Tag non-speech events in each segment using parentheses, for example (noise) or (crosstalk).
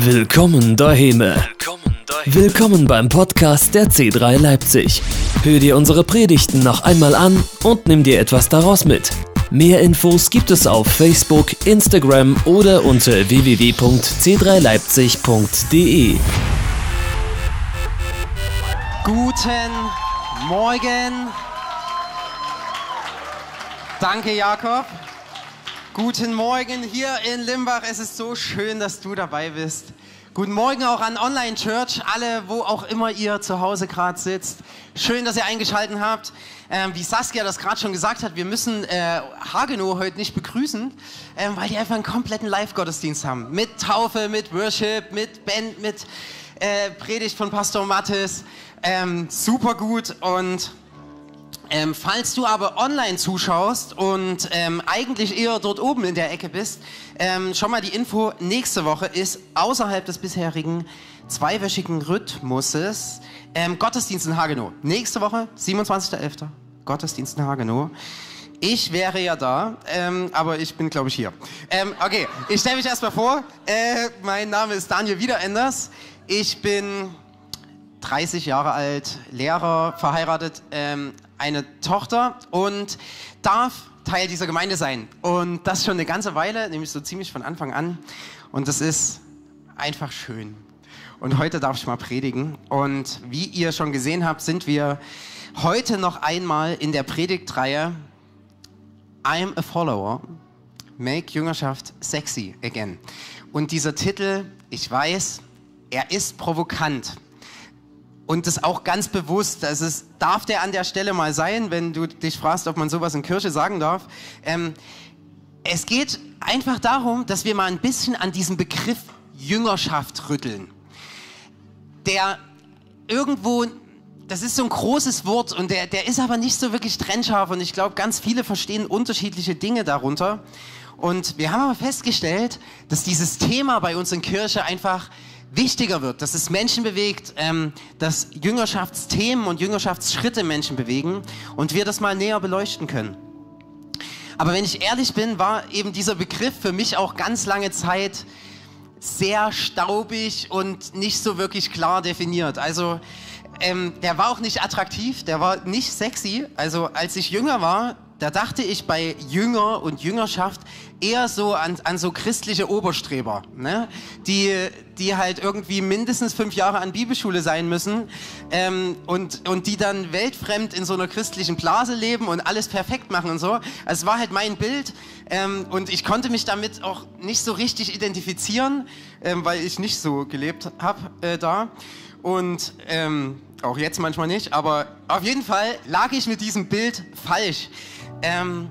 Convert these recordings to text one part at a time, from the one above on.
Willkommen daheim. Willkommen beim Podcast der C3 Leipzig. Hör dir unsere Predigten noch einmal an und nimm dir etwas daraus mit. Mehr Infos gibt es auf Facebook, Instagram oder unter www.c3leipzig.de. Guten Morgen. Danke, Jakob. Guten Morgen hier in Limbach. Es ist so schön, dass du dabei bist. Guten Morgen auch an Online Church, alle, wo auch immer ihr zu Hause gerade sitzt. Schön, dass ihr eingeschaltet habt. Ähm, wie Saskia das gerade schon gesagt hat, wir müssen äh, Hagenow heute nicht begrüßen, ähm, weil die einfach einen kompletten Live-Gottesdienst haben. Mit Taufe, mit Worship, mit Band, mit äh, Predigt von Pastor Mattes. Ähm, super gut und ähm, falls du aber online zuschaust und ähm, eigentlich eher dort oben in der Ecke bist, ähm, schon mal die Info, nächste Woche ist außerhalb des bisherigen zweiwöchigen Rhythmuses ähm, Gottesdienst in Hagenow. Nächste Woche, 27.11. Gottesdienst in Hagenow. Ich wäre ja da, ähm, aber ich bin, glaube ich, hier. Ähm, okay, ich stelle mich erstmal vor. Äh, mein Name ist Daniel Wiederenders. Ich bin 30 Jahre alt, Lehrer, verheiratet, ähm, eine Tochter und darf Teil dieser Gemeinde sein. Und das schon eine ganze Weile, nämlich so ziemlich von Anfang an. Und das ist einfach schön. Und heute darf ich mal predigen. Und wie ihr schon gesehen habt, sind wir heute noch einmal in der Predigtreihe I'm a Follower. Make Jüngerschaft sexy again. Und dieser Titel, ich weiß, er ist provokant und das auch ganz bewusst, das ist, darf der an der Stelle mal sein, wenn du dich fragst, ob man sowas in Kirche sagen darf. Ähm, es geht einfach darum, dass wir mal ein bisschen an diesem Begriff Jüngerschaft rütteln. Der irgendwo, das ist so ein großes Wort und der, der ist aber nicht so wirklich trennscharf und ich glaube, ganz viele verstehen unterschiedliche Dinge darunter. Und wir haben aber festgestellt, dass dieses Thema bei uns in Kirche einfach wichtiger wird, dass es Menschen bewegt, ähm, dass Jüngerschaftsthemen und Jüngerschaftsschritte Menschen bewegen und wir das mal näher beleuchten können. Aber wenn ich ehrlich bin, war eben dieser Begriff für mich auch ganz lange Zeit sehr staubig und nicht so wirklich klar definiert. Also ähm, der war auch nicht attraktiv, der war nicht sexy. Also als ich jünger war, da dachte ich bei Jünger und Jüngerschaft eher so an, an so christliche Oberstreber, ne? die, die halt irgendwie mindestens fünf Jahre an Bibelschule sein müssen ähm, und, und die dann weltfremd in so einer christlichen Blase leben und alles perfekt machen und so. Es war halt mein Bild ähm, und ich konnte mich damit auch nicht so richtig identifizieren, ähm, weil ich nicht so gelebt habe äh, da. Und ähm, auch jetzt manchmal nicht, aber auf jeden Fall lag ich mit diesem Bild falsch. Ähm,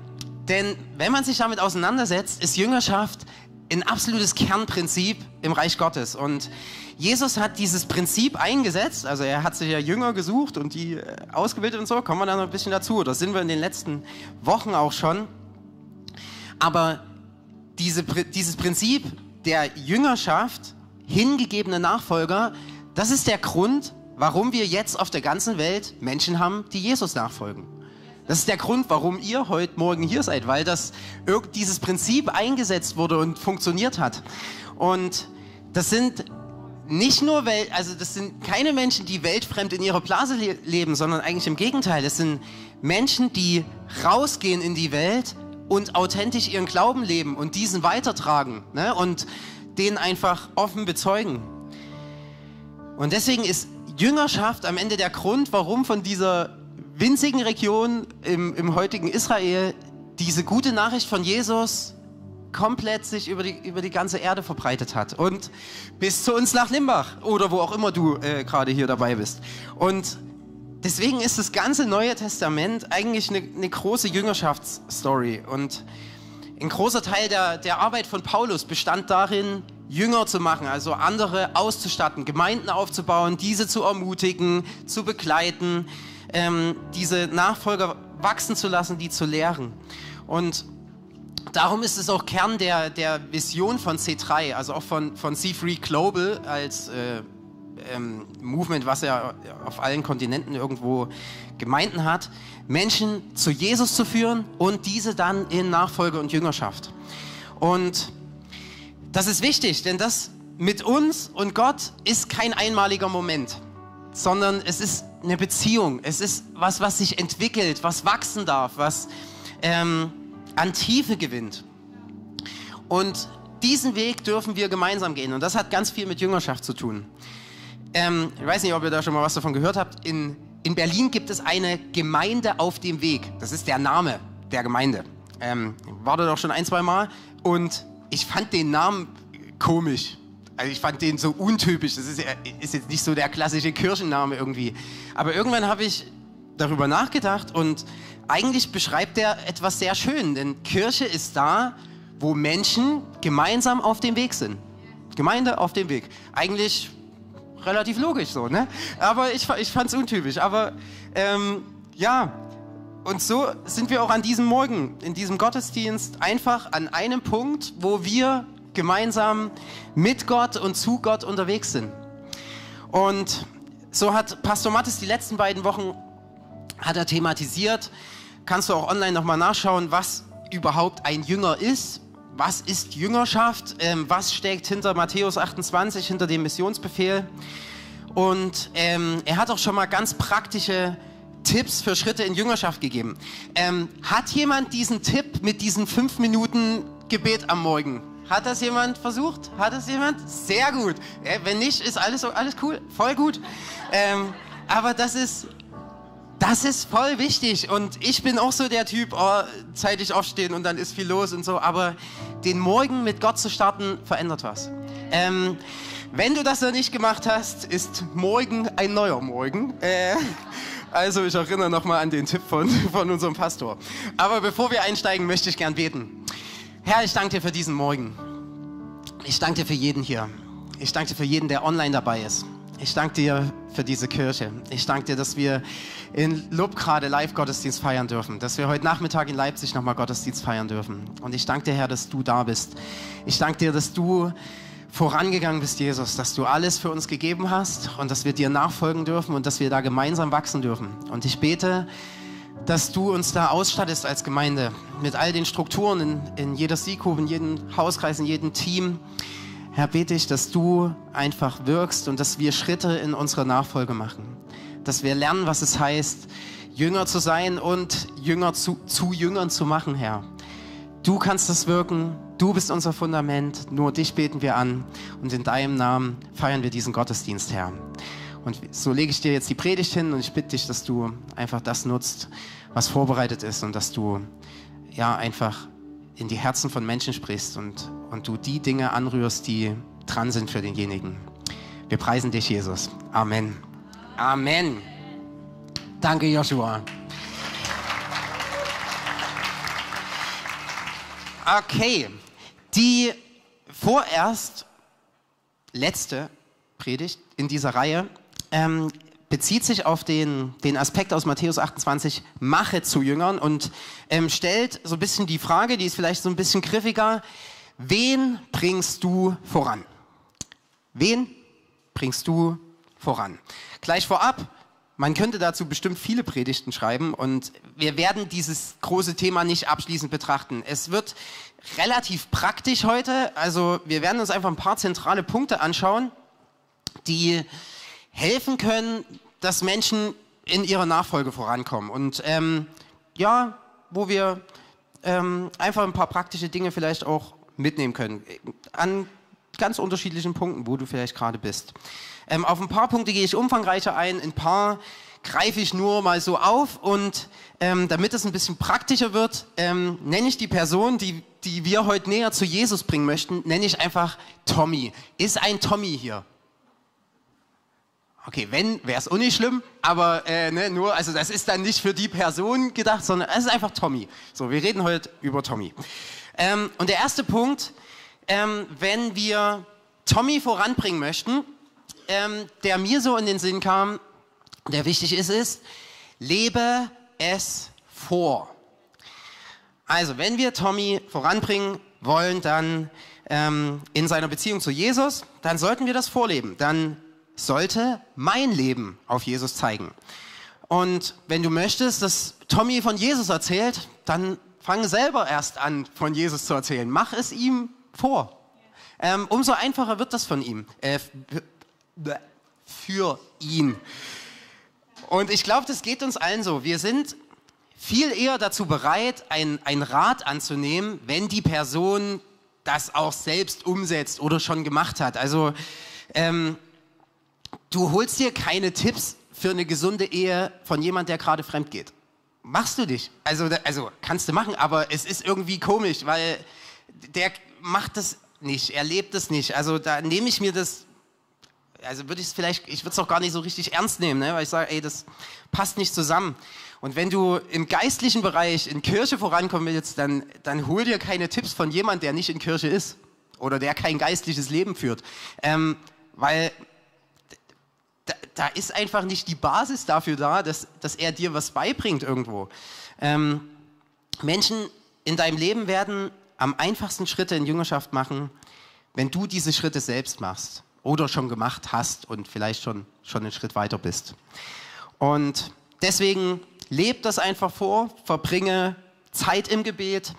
denn wenn man sich damit auseinandersetzt, ist Jüngerschaft ein absolutes Kernprinzip im Reich Gottes. Und Jesus hat dieses Prinzip eingesetzt, also er hat sich ja Jünger gesucht und die äh, ausgebildet und so, kommen wir da noch ein bisschen dazu. Das sind wir in den letzten Wochen auch schon. Aber diese, dieses Prinzip der Jüngerschaft, hingegebene Nachfolger, das ist der Grund, warum wir jetzt auf der ganzen Welt Menschen haben, die Jesus nachfolgen. Das ist der Grund, warum ihr heute Morgen hier seid, weil das dieses Prinzip eingesetzt wurde und funktioniert hat. Und das sind nicht nur Welt, also das sind keine Menschen, die weltfremd in ihrer Blase le leben, sondern eigentlich im Gegenteil. Das sind Menschen, die rausgehen in die Welt und authentisch ihren Glauben leben und diesen weitertragen ne? und den einfach offen bezeugen. Und deswegen ist Jüngerschaft am Ende der Grund, warum von dieser winzigen Region im, im heutigen Israel diese gute Nachricht von Jesus komplett sich über die, über die ganze Erde verbreitet hat. Und bis zu uns nach Limbach oder wo auch immer du äh, gerade hier dabei bist. Und deswegen ist das ganze Neue Testament eigentlich eine, eine große Jüngerschaftsstory. Und ein großer Teil der, der Arbeit von Paulus bestand darin, Jünger zu machen, also andere auszustatten, Gemeinden aufzubauen, diese zu ermutigen, zu begleiten, ähm, diese Nachfolger wachsen zu lassen, die zu lehren. Und darum ist es auch Kern der, der Vision von C3, also auch von, von C3 Global als äh, ähm, Movement, was ja auf allen Kontinenten irgendwo Gemeinden hat, Menschen zu Jesus zu führen und diese dann in Nachfolge und Jüngerschaft. Und das ist wichtig, denn das mit uns und Gott ist kein einmaliger Moment, sondern es ist eine Beziehung. Es ist was, was sich entwickelt, was wachsen darf, was ähm, an Tiefe gewinnt. Und diesen Weg dürfen wir gemeinsam gehen. Und das hat ganz viel mit Jüngerschaft zu tun. Ähm, ich weiß nicht, ob ihr da schon mal was davon gehört habt. In, in Berlin gibt es eine Gemeinde auf dem Weg. Das ist der Name der Gemeinde. Ähm, war da doch schon ein, zwei Mal. Und ich fand den Namen komisch. Also ich fand den so untypisch. Das ist, ist jetzt nicht so der klassische Kirchenname irgendwie. Aber irgendwann habe ich darüber nachgedacht und eigentlich beschreibt er etwas sehr schön. Denn Kirche ist da, wo Menschen gemeinsam auf dem Weg sind. Gemeinde auf dem Weg. Eigentlich relativ logisch so, ne? Aber ich, ich fand es untypisch. Aber ähm, ja, und so sind wir auch an diesem Morgen, in diesem Gottesdienst, einfach an einem Punkt, wo wir gemeinsam mit Gott und zu Gott unterwegs sind. Und so hat Pastor Mattes die letzten beiden Wochen hat er thematisiert. Kannst du auch online nochmal nachschauen, was überhaupt ein Jünger ist. Was ist Jüngerschaft? Ähm, was steckt hinter Matthäus 28, hinter dem Missionsbefehl? Und ähm, er hat auch schon mal ganz praktische Tipps für Schritte in Jüngerschaft gegeben. Ähm, hat jemand diesen Tipp mit diesen fünf Minuten Gebet am Morgen? Hat das jemand versucht? Hat das jemand? Sehr gut. Äh, wenn nicht, ist alles, alles cool. Voll gut. Ähm, aber das ist, das ist voll wichtig. Und ich bin auch so der Typ, oh, zeitig aufstehen und dann ist viel los und so. Aber den Morgen mit Gott zu starten, verändert was. Ähm, wenn du das noch nicht gemacht hast, ist morgen ein neuer Morgen. Äh, also ich erinnere nochmal an den Tipp von, von unserem Pastor. Aber bevor wir einsteigen, möchte ich gern beten. Herr, ich danke dir für diesen Morgen. Ich danke dir für jeden hier. Ich danke dir für jeden, der online dabei ist. Ich danke dir für diese Kirche. Ich danke dir, dass wir in Lob gerade Live-Gottesdienst feiern dürfen, dass wir heute Nachmittag in Leipzig nochmal Gottesdienst feiern dürfen. Und ich danke dir, Herr, dass du da bist. Ich danke dir, dass du vorangegangen bist, Jesus, dass du alles für uns gegeben hast und dass wir dir nachfolgen dürfen und dass wir da gemeinsam wachsen dürfen. Und ich bete, dass du uns da ausstattest als Gemeinde mit all den Strukturen in, in jeder Sieghof, in jedem Hauskreis, in jedem Team. Herr, bete ich, dass du einfach wirkst und dass wir Schritte in unserer Nachfolge machen. Dass wir lernen, was es heißt, Jünger zu sein und Jünger zu, zu Jüngern zu machen, Herr. Du kannst das wirken, du bist unser Fundament, nur dich beten wir an und in deinem Namen feiern wir diesen Gottesdienst, Herr. Und so lege ich dir jetzt die Predigt hin und ich bitte dich, dass du einfach das nutzt, was vorbereitet ist und dass du ja einfach in die Herzen von Menschen sprichst und, und du die Dinge anrührst, die dran sind für denjenigen. Wir preisen dich, Jesus. Amen. Amen. Danke, Joshua. Okay, die vorerst letzte Predigt in dieser Reihe ähm, bezieht sich auf den, den Aspekt aus Matthäus 28, mache zu Jüngern und ähm, stellt so ein bisschen die Frage, die ist vielleicht so ein bisschen griffiger, wen bringst du voran? Wen bringst du voran? Gleich vorab, man könnte dazu bestimmt viele Predigten schreiben und wir werden dieses große Thema nicht abschließend betrachten. Es wird relativ praktisch heute, also wir werden uns einfach ein paar zentrale Punkte anschauen, die helfen können, dass Menschen in ihrer Nachfolge vorankommen. Und ähm, ja, wo wir ähm, einfach ein paar praktische Dinge vielleicht auch mitnehmen können. An ganz unterschiedlichen Punkten, wo du vielleicht gerade bist. Ähm, auf ein paar Punkte gehe ich umfangreicher ein, ein paar greife ich nur mal so auf und ähm, damit es ein bisschen praktischer wird, ähm, nenne ich die Person, die, die wir heute näher zu Jesus bringen möchten, nenne ich einfach Tommy. Ist ein Tommy hier? Okay, wenn, wäre es auch nicht schlimm, aber äh, ne, nur, also das ist dann nicht für die Person gedacht, sondern es ist einfach Tommy. So, wir reden heute über Tommy. Ähm, und der erste Punkt, ähm, wenn wir Tommy voranbringen möchten, ähm, der mir so in den Sinn kam, der wichtig ist, ist, lebe es vor. Also, wenn wir Tommy voranbringen wollen, dann ähm, in seiner Beziehung zu Jesus, dann sollten wir das vorleben. Dann sollte mein Leben auf Jesus zeigen. Und wenn du möchtest, dass Tommy von Jesus erzählt, dann fang selber erst an, von Jesus zu erzählen. Mach es ihm vor. ähm, umso einfacher wird das von ihm. Äh, für ihn. Und ich glaube, das geht uns allen so. Wir sind viel eher dazu bereit, ein, ein Rat anzunehmen, wenn die Person das auch selbst umsetzt oder schon gemacht hat. Also ähm, du holst dir keine Tipps für eine gesunde Ehe von jemand, der gerade fremd geht. Machst du dich? Also, also kannst du machen, aber es ist irgendwie komisch, weil der macht das nicht, er lebt es nicht. Also da nehme ich mir das, also würde ich es vielleicht, ich würde es auch gar nicht so richtig ernst nehmen, ne? weil ich sage, ey, das passt nicht zusammen. Und wenn du im geistlichen Bereich in Kirche vorankommen willst, dann, dann hol dir keine Tipps von jemand, der nicht in Kirche ist oder der kein geistliches Leben führt. Ähm, weil da, da, ist einfach nicht die Basis dafür da, dass, dass er dir was beibringt irgendwo. Ähm, Menschen in deinem Leben werden am einfachsten Schritte in Jüngerschaft machen, wenn du diese Schritte selbst machst oder schon gemacht hast und vielleicht schon, schon einen Schritt weiter bist. Und deswegen leb das einfach vor, verbringe Zeit im Gebet,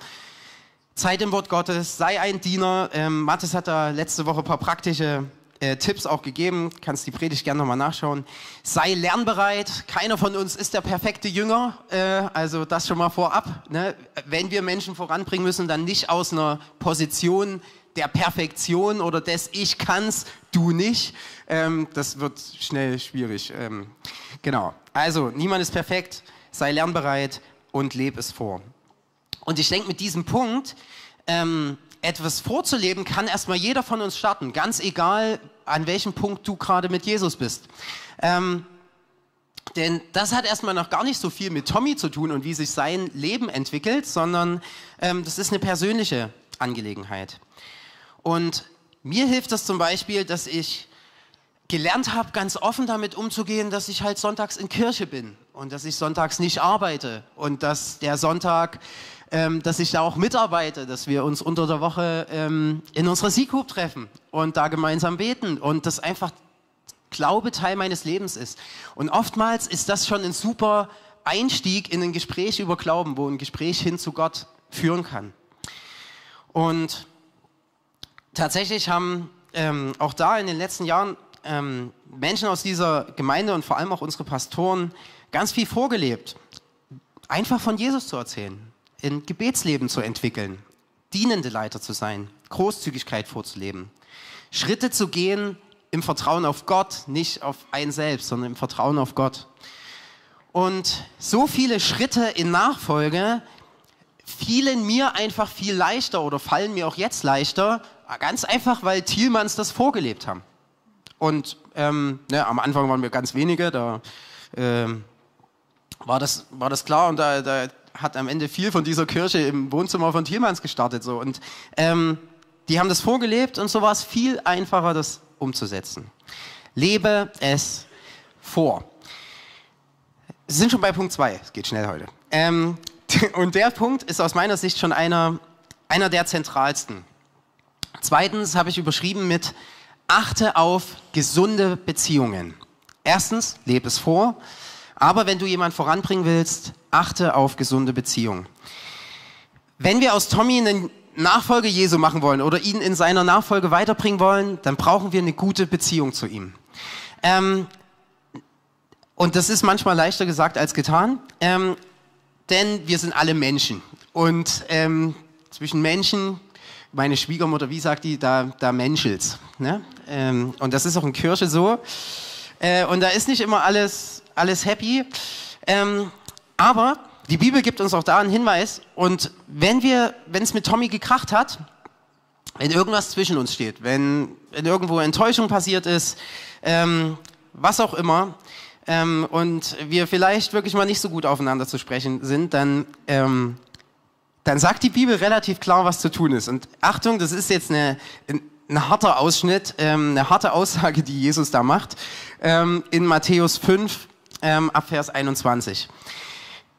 Zeit im Wort Gottes, sei ein Diener. Ähm, Mathis hat da letzte Woche ein paar praktische äh, Tipps auch gegeben, kannst die Predigt gerne nochmal nachschauen. Sei lernbereit, keiner von uns ist der perfekte Jünger, äh, also das schon mal vorab. Ne? Wenn wir Menschen voranbringen müssen, dann nicht aus einer Position der Perfektion oder des Ich kann's, du nicht. Ähm, das wird schnell schwierig. Ähm, genau, also niemand ist perfekt, sei lernbereit und leb es vor. Und ich denke, mit diesem Punkt ähm, etwas vorzuleben, kann erstmal jeder von uns starten, ganz egal, an welchem Punkt du gerade mit Jesus bist. Ähm, denn das hat erstmal noch gar nicht so viel mit Tommy zu tun und wie sich sein Leben entwickelt, sondern ähm, das ist eine persönliche Angelegenheit. Und mir hilft das zum Beispiel, dass ich gelernt habe, ganz offen damit umzugehen, dass ich halt sonntags in Kirche bin und dass ich sonntags nicht arbeite und dass der Sonntag ähm, dass ich da auch mitarbeite, dass wir uns unter der Woche ähm, in unserer Sieghoop treffen und da gemeinsam beten und das einfach Glaube Teil meines Lebens ist. Und oftmals ist das schon ein super Einstieg in ein Gespräch über Glauben, wo ein Gespräch hin zu Gott führen kann. Und tatsächlich haben ähm, auch da in den letzten Jahren ähm, Menschen aus dieser Gemeinde und vor allem auch unsere Pastoren ganz viel vorgelebt, einfach von Jesus zu erzählen ein Gebetsleben zu entwickeln, dienende Leiter zu sein, Großzügigkeit vorzuleben, Schritte zu gehen im Vertrauen auf Gott, nicht auf einen selbst, sondern im Vertrauen auf Gott. Und so viele Schritte in Nachfolge fielen mir einfach viel leichter oder fallen mir auch jetzt leichter, ganz einfach, weil Thielmanns das vorgelebt haben. Und ähm, ne, am Anfang waren wir ganz wenige, da ähm, war, das, war das klar und da, da hat am Ende viel von dieser Kirche im Wohnzimmer von Thielmanns gestartet. So. Und ähm, die haben das vorgelebt und so war es viel einfacher, das umzusetzen. Lebe es vor. Sie sind schon bei Punkt 2, es geht schnell heute. Ähm, (laughs) und der Punkt ist aus meiner Sicht schon einer, einer der zentralsten. Zweitens habe ich überschrieben mit achte auf gesunde Beziehungen. Erstens, lebe es vor. Aber wenn du jemanden voranbringen willst, achte auf gesunde Beziehungen. Wenn wir aus Tommy einen Nachfolge Jesu machen wollen oder ihn in seiner Nachfolge weiterbringen wollen, dann brauchen wir eine gute Beziehung zu ihm. Ähm, und das ist manchmal leichter gesagt als getan, ähm, denn wir sind alle Menschen. Und ähm, zwischen Menschen, meine Schwiegermutter, wie sagt die, da, da menschelt's. Ne? Ähm, und das ist auch in Kirche so. Äh, und da ist nicht immer alles alles happy. Ähm, aber die Bibel gibt uns auch da einen Hinweis. Und wenn wir, wenn es mit Tommy gekracht hat, wenn irgendwas zwischen uns steht, wenn, wenn irgendwo Enttäuschung passiert ist, ähm, was auch immer, ähm, und wir vielleicht wirklich mal nicht so gut aufeinander zu sprechen sind, dann, ähm, dann sagt die Bibel relativ klar, was zu tun ist. Und Achtung, das ist jetzt eine, ein harter Ausschnitt, ähm, eine harte Aussage, die Jesus da macht. Ähm, in Matthäus 5, ähm, ab Vers 21.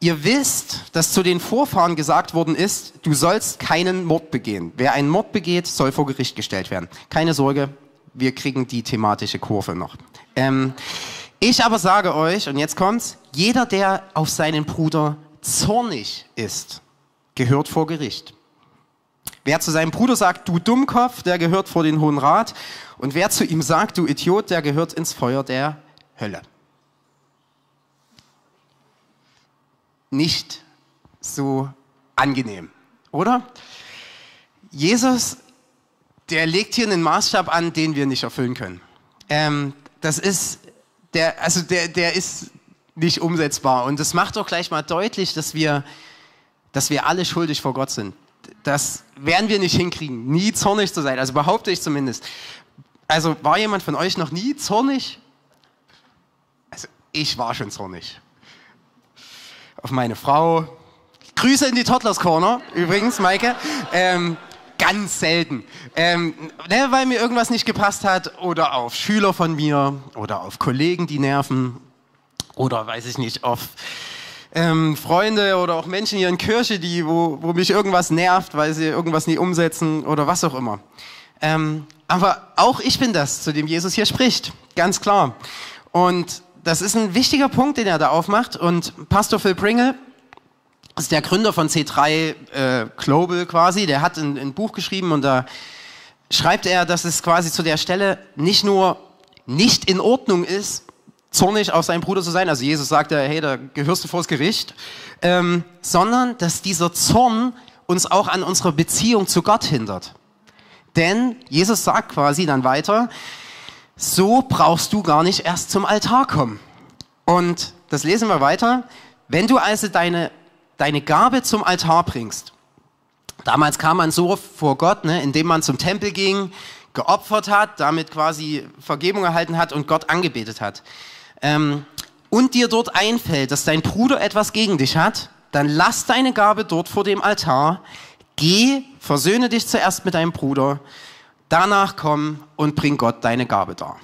Ihr wisst, dass zu den Vorfahren gesagt worden ist, du sollst keinen Mord begehen. Wer einen Mord begeht, soll vor Gericht gestellt werden. Keine Sorge, wir kriegen die thematische Kurve noch. Ähm, ich aber sage euch, und jetzt kommt's, jeder, der auf seinen Bruder zornig ist, gehört vor Gericht. Wer zu seinem Bruder sagt, du Dummkopf, der gehört vor den Hohen Rat. Und wer zu ihm sagt, du Idiot, der gehört ins Feuer der Hölle. Nicht so angenehm, oder? Jesus, der legt hier einen Maßstab an, den wir nicht erfüllen können. Ähm, das ist, der, also der, der ist nicht umsetzbar. Und das macht doch gleich mal deutlich, dass wir, dass wir alle schuldig vor Gott sind. Das werden wir nicht hinkriegen, nie zornig zu sein. Also behaupte ich zumindest. Also war jemand von euch noch nie zornig? Also ich war schon zornig. Auf meine Frau. Grüße in die Toddlers Corner, übrigens, Maike. Ähm, ganz selten. Ähm, ne, weil mir irgendwas nicht gepasst hat oder auf Schüler von mir oder auf Kollegen, die nerven oder weiß ich nicht, auf ähm, Freunde oder auch Menschen hier in Kirche, die, wo, wo mich irgendwas nervt, weil sie irgendwas nie umsetzen oder was auch immer. Ähm, aber auch ich bin das, zu dem Jesus hier spricht, ganz klar. Und das ist ein wichtiger Punkt, den er da aufmacht. Und Pastor Phil Pringle ist der Gründer von C3 äh, Global quasi. Der hat ein, ein Buch geschrieben und da schreibt er, dass es quasi zu der Stelle nicht nur nicht in Ordnung ist, zornig auf seinen Bruder zu sein. Also Jesus sagt ja, hey, da gehörst du vors Gericht. Ähm, sondern, dass dieser Zorn uns auch an unserer Beziehung zu Gott hindert. Denn Jesus sagt quasi dann weiter, so brauchst du gar nicht erst zum Altar kommen. Und das lesen wir weiter. Wenn du also deine, deine Gabe zum Altar bringst, damals kam man so vor Gott, ne, indem man zum Tempel ging, geopfert hat, damit quasi Vergebung erhalten hat und Gott angebetet hat ähm, und dir dort einfällt, dass dein Bruder etwas gegen dich hat, dann lass deine Gabe dort vor dem Altar, geh, versöhne dich zuerst mit deinem Bruder, danach komm und bring Gott deine Gabe dar.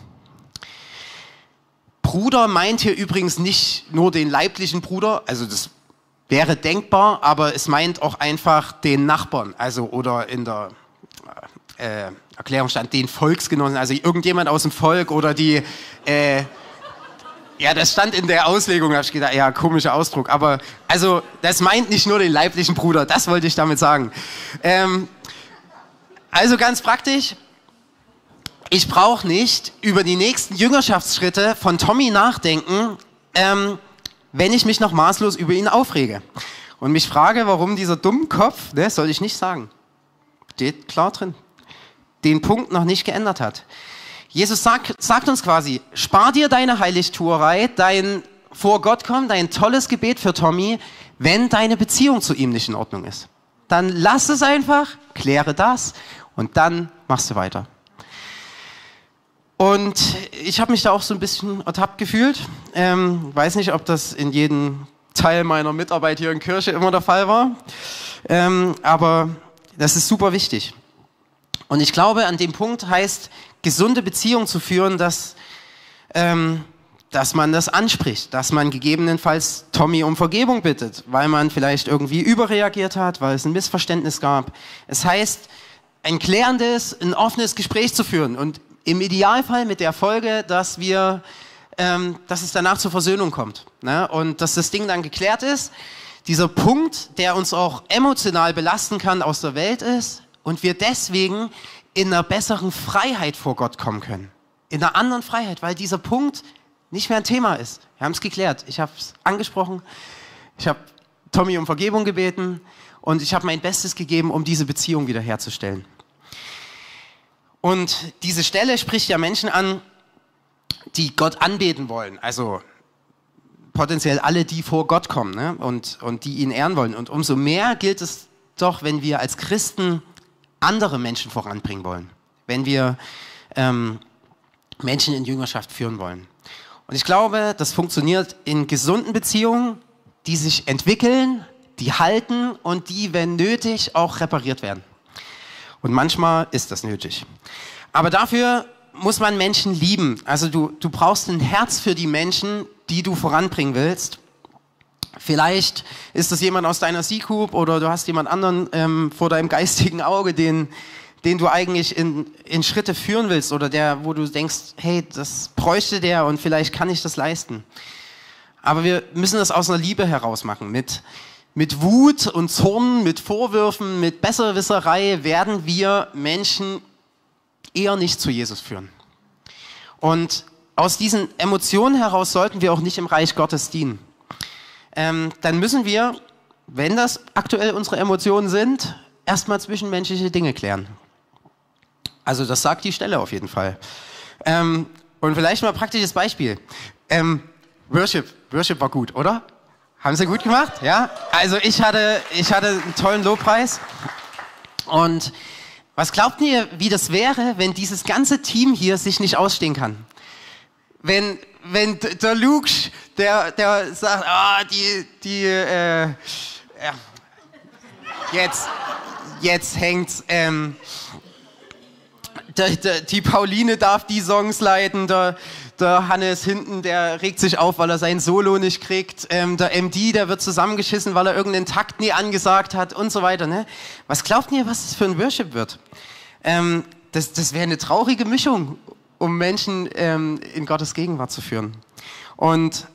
Bruder meint hier übrigens nicht nur den leiblichen Bruder, also das wäre denkbar, aber es meint auch einfach den Nachbarn, also oder in der äh, Erklärung stand den Volksgenossen, also irgendjemand aus dem Volk oder die äh, ja, das stand in der Auslegung, habe ich gedacht, ja, komischer Ausdruck. Aber also, das meint nicht nur den leiblichen Bruder, das wollte ich damit sagen. Ähm, also ganz praktisch, ich brauche nicht über die nächsten Jüngerschaftsschritte von Tommy nachdenken, ähm, wenn ich mich noch maßlos über ihn aufrege. Und mich frage, warum dieser Dummkopf, ne, soll ich nicht sagen, steht klar drin, den Punkt noch nicht geändert hat. Jesus sagt, sagt uns quasi, spar dir deine Heiligtuerei, dein vor Gott kommen, dein tolles Gebet für Tommy, wenn deine Beziehung zu ihm nicht in Ordnung ist. Dann lass es einfach, kläre das und dann machst du weiter. Und ich habe mich da auch so ein bisschen ertappt gefühlt. Ähm, weiß nicht, ob das in jedem Teil meiner Mitarbeit hier in Kirche immer der Fall war. Ähm, aber das ist super wichtig. Und ich glaube, an dem Punkt heißt, gesunde Beziehung zu führen, dass, ähm, dass man das anspricht, dass man gegebenenfalls Tommy um Vergebung bittet, weil man vielleicht irgendwie überreagiert hat, weil es ein Missverständnis gab. Es heißt, ein klärendes, ein offenes Gespräch zu führen und im Idealfall mit der Folge, dass wir, ähm, dass es danach zur Versöhnung kommt ne? und dass das Ding dann geklärt ist. Dieser Punkt, der uns auch emotional belasten kann, aus der Welt ist und wir deswegen in einer besseren Freiheit vor Gott kommen können. In einer anderen Freiheit, weil dieser Punkt nicht mehr ein Thema ist. Wir haben es geklärt. Ich habe es angesprochen. Ich habe Tommy um Vergebung gebeten und ich habe mein Bestes gegeben, um diese Beziehung wiederherzustellen. Und diese Stelle spricht ja Menschen an, die Gott anbeten wollen. Also potenziell alle, die vor Gott kommen ne? und, und die ihn ehren wollen. Und umso mehr gilt es doch, wenn wir als Christen andere Menschen voranbringen wollen, wenn wir ähm, Menschen in Jüngerschaft führen wollen. Und ich glaube, das funktioniert in gesunden Beziehungen, die sich entwickeln, die halten und die, wenn nötig, auch repariert werden. Und manchmal ist das nötig. Aber dafür muss man Menschen lieben. Also du, du brauchst ein Herz für die Menschen, die du voranbringen willst. Vielleicht ist das jemand aus deiner C-Group oder du hast jemand anderen ähm, vor deinem geistigen Auge, den, den du eigentlich in, in Schritte führen willst oder der, wo du denkst, hey, das bräuchte der und vielleicht kann ich das leisten. Aber wir müssen das aus einer Liebe heraus machen, mit, mit Wut und Zorn, mit Vorwürfen, mit Besserwisserei werden wir Menschen eher nicht zu Jesus führen. Und aus diesen Emotionen heraus sollten wir auch nicht im Reich Gottes dienen. Ähm, dann müssen wir, wenn das aktuell unsere Emotionen sind, erstmal zwischenmenschliche Dinge klären. Also das sagt die Stelle auf jeden Fall. Ähm, und vielleicht mal ein praktisches Beispiel. Ähm, Worship, Worship war gut, oder? Haben sie gut gemacht? Ja? Also ich hatte, ich hatte einen tollen Lobpreis. Und was glaubt ihr, wie das wäre, wenn dieses ganze Team hier sich nicht ausstehen kann? Wenn, wenn der Luke, der, der sagt, ah, die, die, äh, ja, jetzt, jetzt hängt's, ähm, die Pauline darf die Songs leiten, der, der Hannes hinten, der regt sich auf, weil er sein Solo nicht kriegt. Ähm, der MD, der wird zusammengeschissen, weil er irgendeinen Takt nie angesagt hat und so weiter. Ne? Was glaubt ihr, was das für ein Worship wird? Ähm, das das wäre eine traurige Mischung, um Menschen ähm, in Gottes Gegenwart zu führen. Und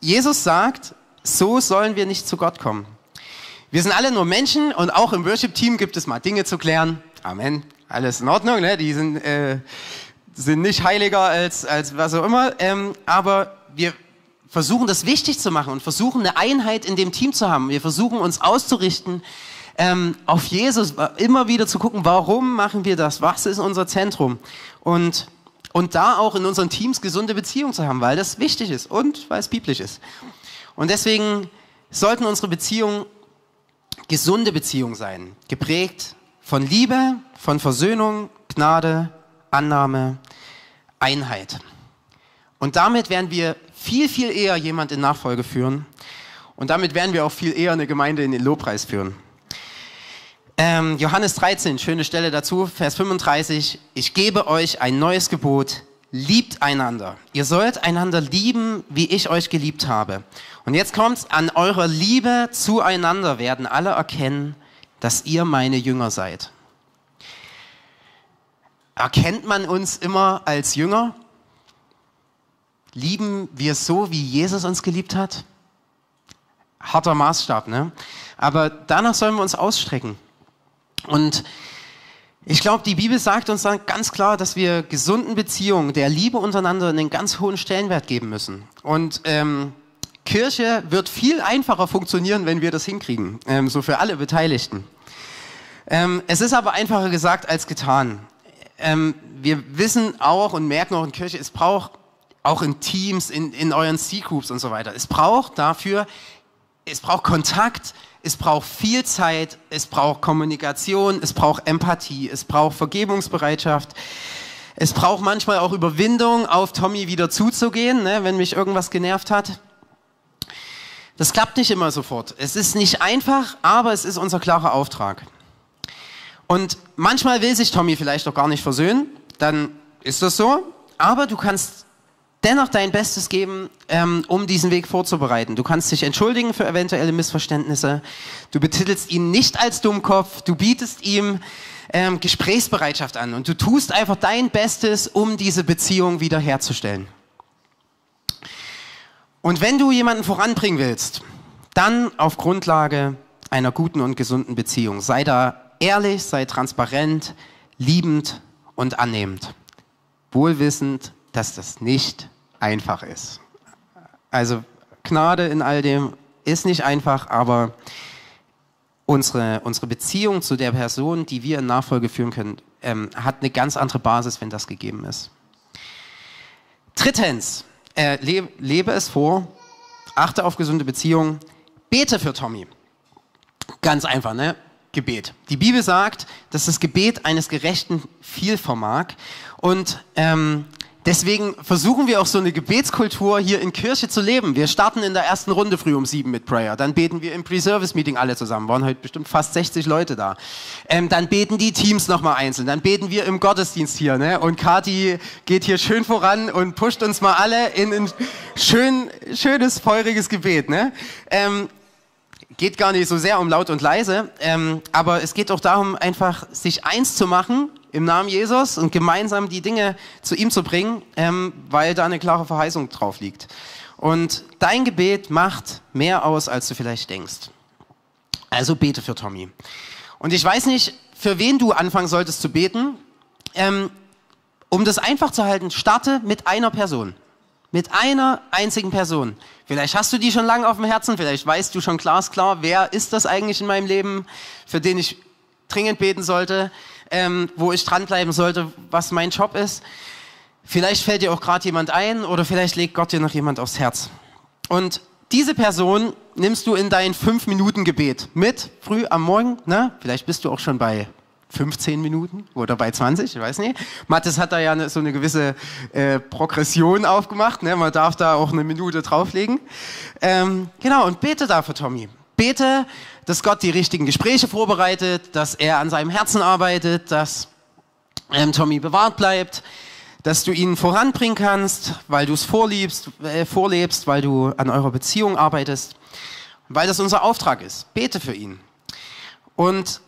Jesus sagt, so sollen wir nicht zu Gott kommen. Wir sind alle nur Menschen und auch im Worship-Team gibt es mal Dinge zu klären. Amen. Alles in Ordnung, ne? Die sind äh, sind nicht heiliger als, als was auch immer, ähm, aber wir versuchen das wichtig zu machen und versuchen eine Einheit in dem Team zu haben. Wir versuchen uns auszurichten ähm, auf Jesus, immer wieder zu gucken, warum machen wir das, was ist unser Zentrum und, und da auch in unseren Teams gesunde Beziehungen zu haben, weil das wichtig ist und weil es biblisch ist. Und deswegen sollten unsere Beziehungen gesunde Beziehungen sein, geprägt von Liebe, von Versöhnung, Gnade, Annahme, Einheit. Und damit werden wir viel, viel eher jemand in Nachfolge führen. Und damit werden wir auch viel eher eine Gemeinde in den Lobpreis führen. Ähm, Johannes 13, schöne Stelle dazu, Vers 35. Ich gebe euch ein neues Gebot. Liebt einander. Ihr sollt einander lieben, wie ich euch geliebt habe. Und jetzt kommt's, an eurer Liebe zueinander werden alle erkennen, dass ihr meine Jünger seid. Erkennt man uns immer als Jünger? Lieben wir so, wie Jesus uns geliebt hat? Harter Maßstab, ne? Aber danach sollen wir uns ausstrecken. Und ich glaube, die Bibel sagt uns dann ganz klar, dass wir gesunden Beziehungen, der Liebe untereinander einen ganz hohen Stellenwert geben müssen. Und ähm, Kirche wird viel einfacher funktionieren, wenn wir das hinkriegen, ähm, so für alle Beteiligten. Ähm, es ist aber einfacher gesagt als getan ähm, wir wissen auch und merken auch in Kirche, es braucht auch in Teams, in, in euren C-Groups und so weiter, es braucht dafür, es braucht Kontakt, es braucht viel Zeit, es braucht Kommunikation, es braucht Empathie, es braucht Vergebungsbereitschaft. Es braucht manchmal auch Überwindung, auf Tommy wieder zuzugehen, ne, wenn mich irgendwas genervt hat. Das klappt nicht immer sofort. Es ist nicht einfach, aber es ist unser klarer Auftrag. Und manchmal will sich Tommy vielleicht auch gar nicht versöhnen, dann ist das so. Aber du kannst dennoch dein Bestes geben, ähm, um diesen Weg vorzubereiten. Du kannst dich entschuldigen für eventuelle Missverständnisse. Du betitelst ihn nicht als Dummkopf. Du bietest ihm ähm, Gesprächsbereitschaft an und du tust einfach dein Bestes, um diese Beziehung wiederherzustellen. Und wenn du jemanden voranbringen willst, dann auf Grundlage einer guten und gesunden Beziehung. Sei da ehrlich, sei transparent, liebend und annehmend. Wohlwissend, dass das nicht einfach ist. Also Gnade in all dem ist nicht einfach, aber unsere, unsere Beziehung zu der Person, die wir in Nachfolge führen können, ähm, hat eine ganz andere Basis, wenn das gegeben ist. Drittens, äh, lebe, lebe es vor, achte auf gesunde Beziehungen, bete für Tommy. Ganz einfach, ne? Gebet. Die Bibel sagt, dass das Gebet eines Gerechten viel vermag. Und ähm, deswegen versuchen wir auch so eine Gebetskultur hier in Kirche zu leben. Wir starten in der ersten Runde früh um sieben mit Prayer. Dann beten wir im Pre-Service-Meeting alle zusammen. Waren heute bestimmt fast 60 Leute da. Ähm, dann beten die Teams nochmal einzeln. Dann beten wir im Gottesdienst hier. Ne? Und Kati geht hier schön voran und pusht uns mal alle in ein schön, schönes, feuriges Gebet. Ne? Ähm, geht gar nicht so sehr um laut und leise, ähm, aber es geht auch darum, einfach sich eins zu machen im Namen Jesus und gemeinsam die Dinge zu ihm zu bringen, ähm, weil da eine klare Verheißung drauf liegt. Und dein Gebet macht mehr aus, als du vielleicht denkst. Also bete für Tommy. Und ich weiß nicht, für wen du anfangen solltest zu beten. Ähm, um das einfach zu halten, starte mit einer Person. Mit einer einzigen Person. Vielleicht hast du die schon lange auf dem Herzen, vielleicht weißt du schon glasklar, wer ist das eigentlich in meinem Leben, für den ich dringend beten sollte, ähm, wo ich dranbleiben sollte, was mein Job ist. Vielleicht fällt dir auch gerade jemand ein oder vielleicht legt Gott dir noch jemand aufs Herz. Und diese Person nimmst du in dein 5-Minuten-Gebet mit, früh am Morgen. Ne? Vielleicht bist du auch schon bei 15 Minuten oder bei 20, ich weiß nicht. Mathis hat da ja so eine gewisse äh, Progression aufgemacht. Ne? Man darf da auch eine Minute drauflegen. Ähm, genau, und bete dafür, Tommy. Bete, dass Gott die richtigen Gespräche vorbereitet, dass er an seinem Herzen arbeitet, dass ähm, Tommy bewahrt bleibt, dass du ihn voranbringen kannst, weil du es vorliebst, äh, vorlebst, weil du an eurer Beziehung arbeitest, weil das unser Auftrag ist. Bete für ihn. Und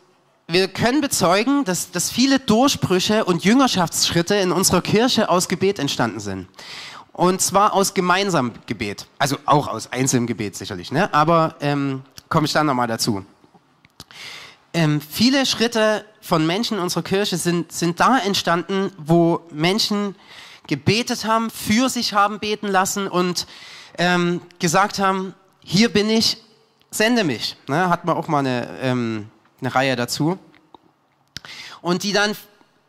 wir können bezeugen, dass, dass viele Durchbrüche und Jüngerschaftsschritte in unserer Kirche aus Gebet entstanden sind. Und zwar aus gemeinsamem Gebet. Also auch aus einzelnem Gebet sicherlich, ne? aber ähm, komme ich dann nochmal dazu. Ähm, viele Schritte von Menschen in unserer Kirche sind, sind da entstanden, wo Menschen gebetet haben, für sich haben beten lassen und ähm, gesagt haben, hier bin ich, sende mich. Ne? Hat man auch mal eine, ähm, eine Reihe dazu. Und die dann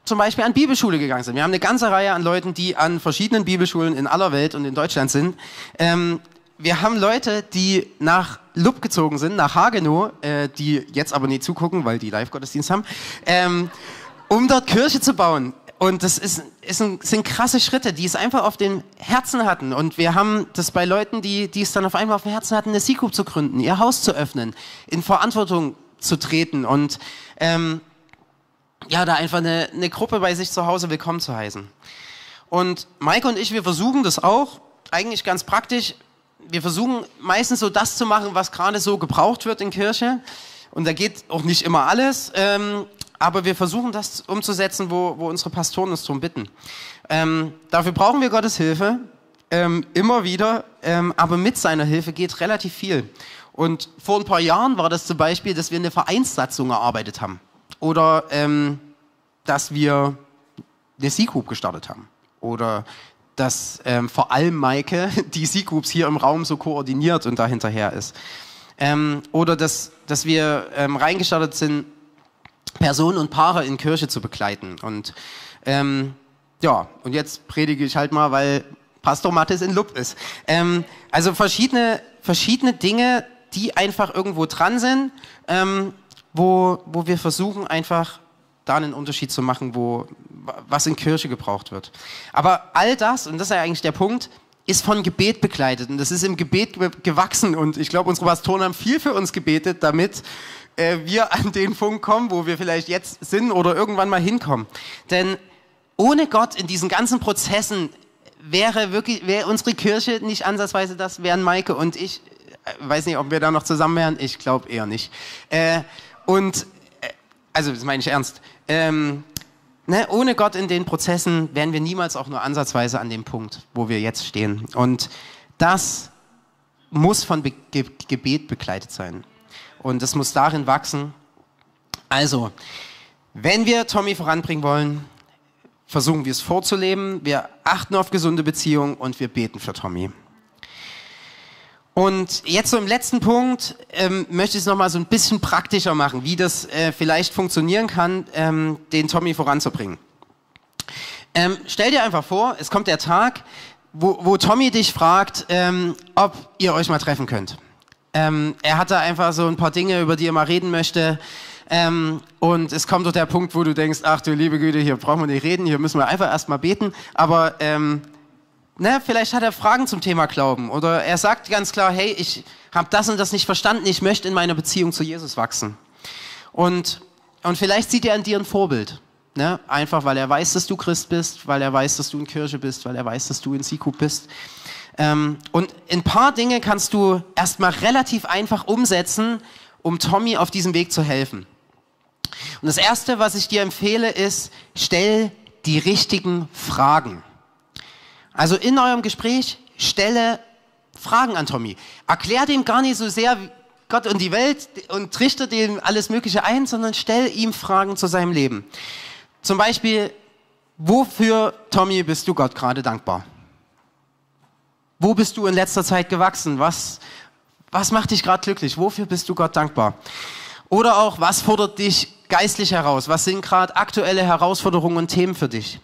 zum Beispiel an Bibelschule gegangen sind. Wir haben eine ganze Reihe an Leuten, die an verschiedenen Bibelschulen in aller Welt und in Deutschland sind. Ähm, wir haben Leute, die nach Lupp gezogen sind, nach Hagenow, äh, die jetzt aber nie zugucken, weil die Live-Gottesdienst haben, ähm, um dort Kirche zu bauen. Und das ist, ist ein, sind krasse Schritte, die es einfach auf den Herzen hatten. Und wir haben das bei Leuten, die, die es dann auf einmal auf dem Herzen hatten, eine C-Group zu gründen, ihr Haus zu öffnen, in Verantwortung zu treten und ähm, ja, da einfach eine, eine Gruppe bei sich zu Hause willkommen zu heißen. Und Maike und ich, wir versuchen das auch, eigentlich ganz praktisch. Wir versuchen meistens so das zu machen, was gerade so gebraucht wird in Kirche. Und da geht auch nicht immer alles, ähm, aber wir versuchen das umzusetzen, wo, wo unsere Pastoren uns darum bitten. Ähm, dafür brauchen wir Gottes Hilfe, ähm, immer wieder, ähm, aber mit seiner Hilfe geht relativ viel. Und vor ein paar Jahren war das zum Beispiel, dass wir eine Vereinssatzung erarbeitet haben oder ähm, dass wir eine C-Group gestartet haben oder dass ähm, vor allem Maike (laughs) die C-Groups hier im Raum so koordiniert und dahinterher ist. Ähm, oder dass, dass wir ähm, reingestartet sind, Personen und Paare in Kirche zu begleiten. Und ähm, ja, und jetzt predige ich halt mal, weil Pastor Mattes in Lupp ist. Ähm, also verschiedene, verschiedene Dinge, die einfach irgendwo dran sind ähm, wo, wo wir versuchen einfach da einen Unterschied zu machen, wo, was in Kirche gebraucht wird. Aber all das, und das ist ja eigentlich der Punkt, ist von Gebet begleitet und das ist im Gebet gewachsen und ich glaube, unsere Pastoren haben viel für uns gebetet, damit äh, wir an den Punkt kommen, wo wir vielleicht jetzt sind oder irgendwann mal hinkommen. Denn ohne Gott in diesen ganzen Prozessen wäre wirklich, wäre unsere Kirche nicht ansatzweise das, wären Maike und ich, weiß nicht, ob wir da noch zusammen wären, ich glaube eher nicht. Äh, und, äh, also das meine ich ernst, ähm, ne, ohne Gott in den Prozessen wären wir niemals auch nur ansatzweise an dem Punkt, wo wir jetzt stehen. Und das muss von Be Ge Gebet begleitet sein. Und es muss darin wachsen. Also, wenn wir Tommy voranbringen wollen, versuchen wir es vorzuleben. Wir achten auf gesunde Beziehungen und wir beten für Tommy. Und jetzt so im letzten Punkt ähm, möchte ich es nochmal so ein bisschen praktischer machen, wie das äh, vielleicht funktionieren kann, ähm, den Tommy voranzubringen. Ähm, stell dir einfach vor, es kommt der Tag, wo, wo Tommy dich fragt, ähm, ob ihr euch mal treffen könnt. Ähm, er hat da einfach so ein paar Dinge, über die er mal reden möchte. Ähm, und es kommt doch der Punkt, wo du denkst, ach du liebe Güte, hier brauchen wir nicht reden, hier müssen wir einfach erstmal beten. Aber ähm, ne, vielleicht hat er Fragen zum Thema Glauben oder er sagt ganz klar, hey, ich habe das und das nicht verstanden, ich möchte in meiner Beziehung zu Jesus wachsen. Und, und vielleicht sieht er in dir ein Vorbild. Ne? Einfach, weil er weiß, dass du Christ bist, weil er weiß, dass du in Kirche bist, weil er weiß, dass du in Siku bist. Ähm, und ein paar Dinge kannst du erstmal relativ einfach umsetzen, um Tommy auf diesem Weg zu helfen. Und das Erste, was ich dir empfehle, ist, stell die richtigen Fragen. Also in eurem Gespräch stelle Fragen an Tommy. Erklär dem gar nicht so sehr, Gott und die Welt und trichter dem alles Mögliche ein, sondern stell ihm Fragen zu seinem Leben. Zum Beispiel, wofür, Tommy, bist du Gott gerade dankbar? Wo bist du in letzter Zeit gewachsen? Was, was macht dich gerade glücklich? Wofür bist du Gott dankbar? Oder auch, was fordert dich geistlich heraus? Was sind gerade aktuelle Herausforderungen und Themen für dich?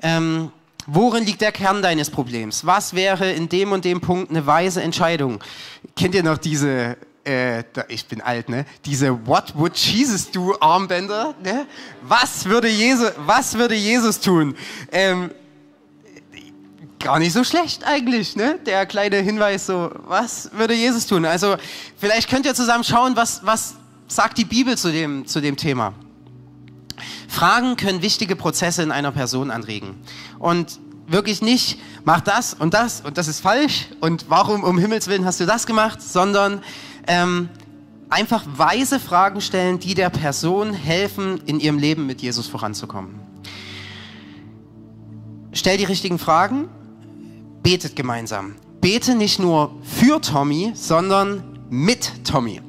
Ähm, worin liegt der Kern deines Problems? Was wäre in dem und dem Punkt eine weise Entscheidung? Kennt ihr noch diese, äh, ich bin alt, ne? Diese What would Jesus do Armbänder? Ne? Was würde Jesus, was würde Jesus tun? Ähm, gar nicht so schlecht eigentlich, ne? Der kleine Hinweis so, was würde Jesus tun? Also vielleicht könnt ihr zusammen schauen, was, was sagt die Bibel zu dem, zu dem Thema. Fragen können wichtige Prozesse in einer Person anregen. Und wirklich nicht, mach das und das und das ist falsch und warum um Himmels Willen hast du das gemacht, sondern ähm, einfach weise Fragen stellen, die der Person helfen, in ihrem Leben mit Jesus voranzukommen. Stell die richtigen Fragen betet gemeinsam. Bete nicht nur für Tommy, sondern mit Tommy.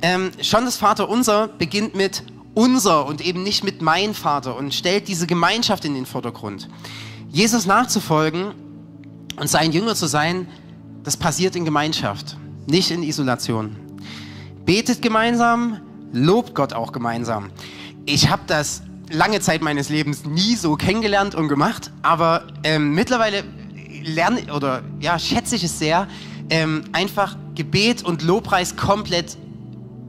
Ähm, schon das Vaterunser beginnt mit unser und eben nicht mit mein Vater und stellt diese Gemeinschaft in den Vordergrund. Jesus nachzufolgen und sein Jünger zu sein, das passiert in Gemeinschaft, nicht in Isolation. Betet gemeinsam, lobt Gott auch gemeinsam. Ich habe das lange Zeit meines Lebens nie so kennengelernt und gemacht, aber ähm, mittlerweile lerne oder ja, schätze ich es sehr, ähm, einfach Gebet und Lobpreis komplett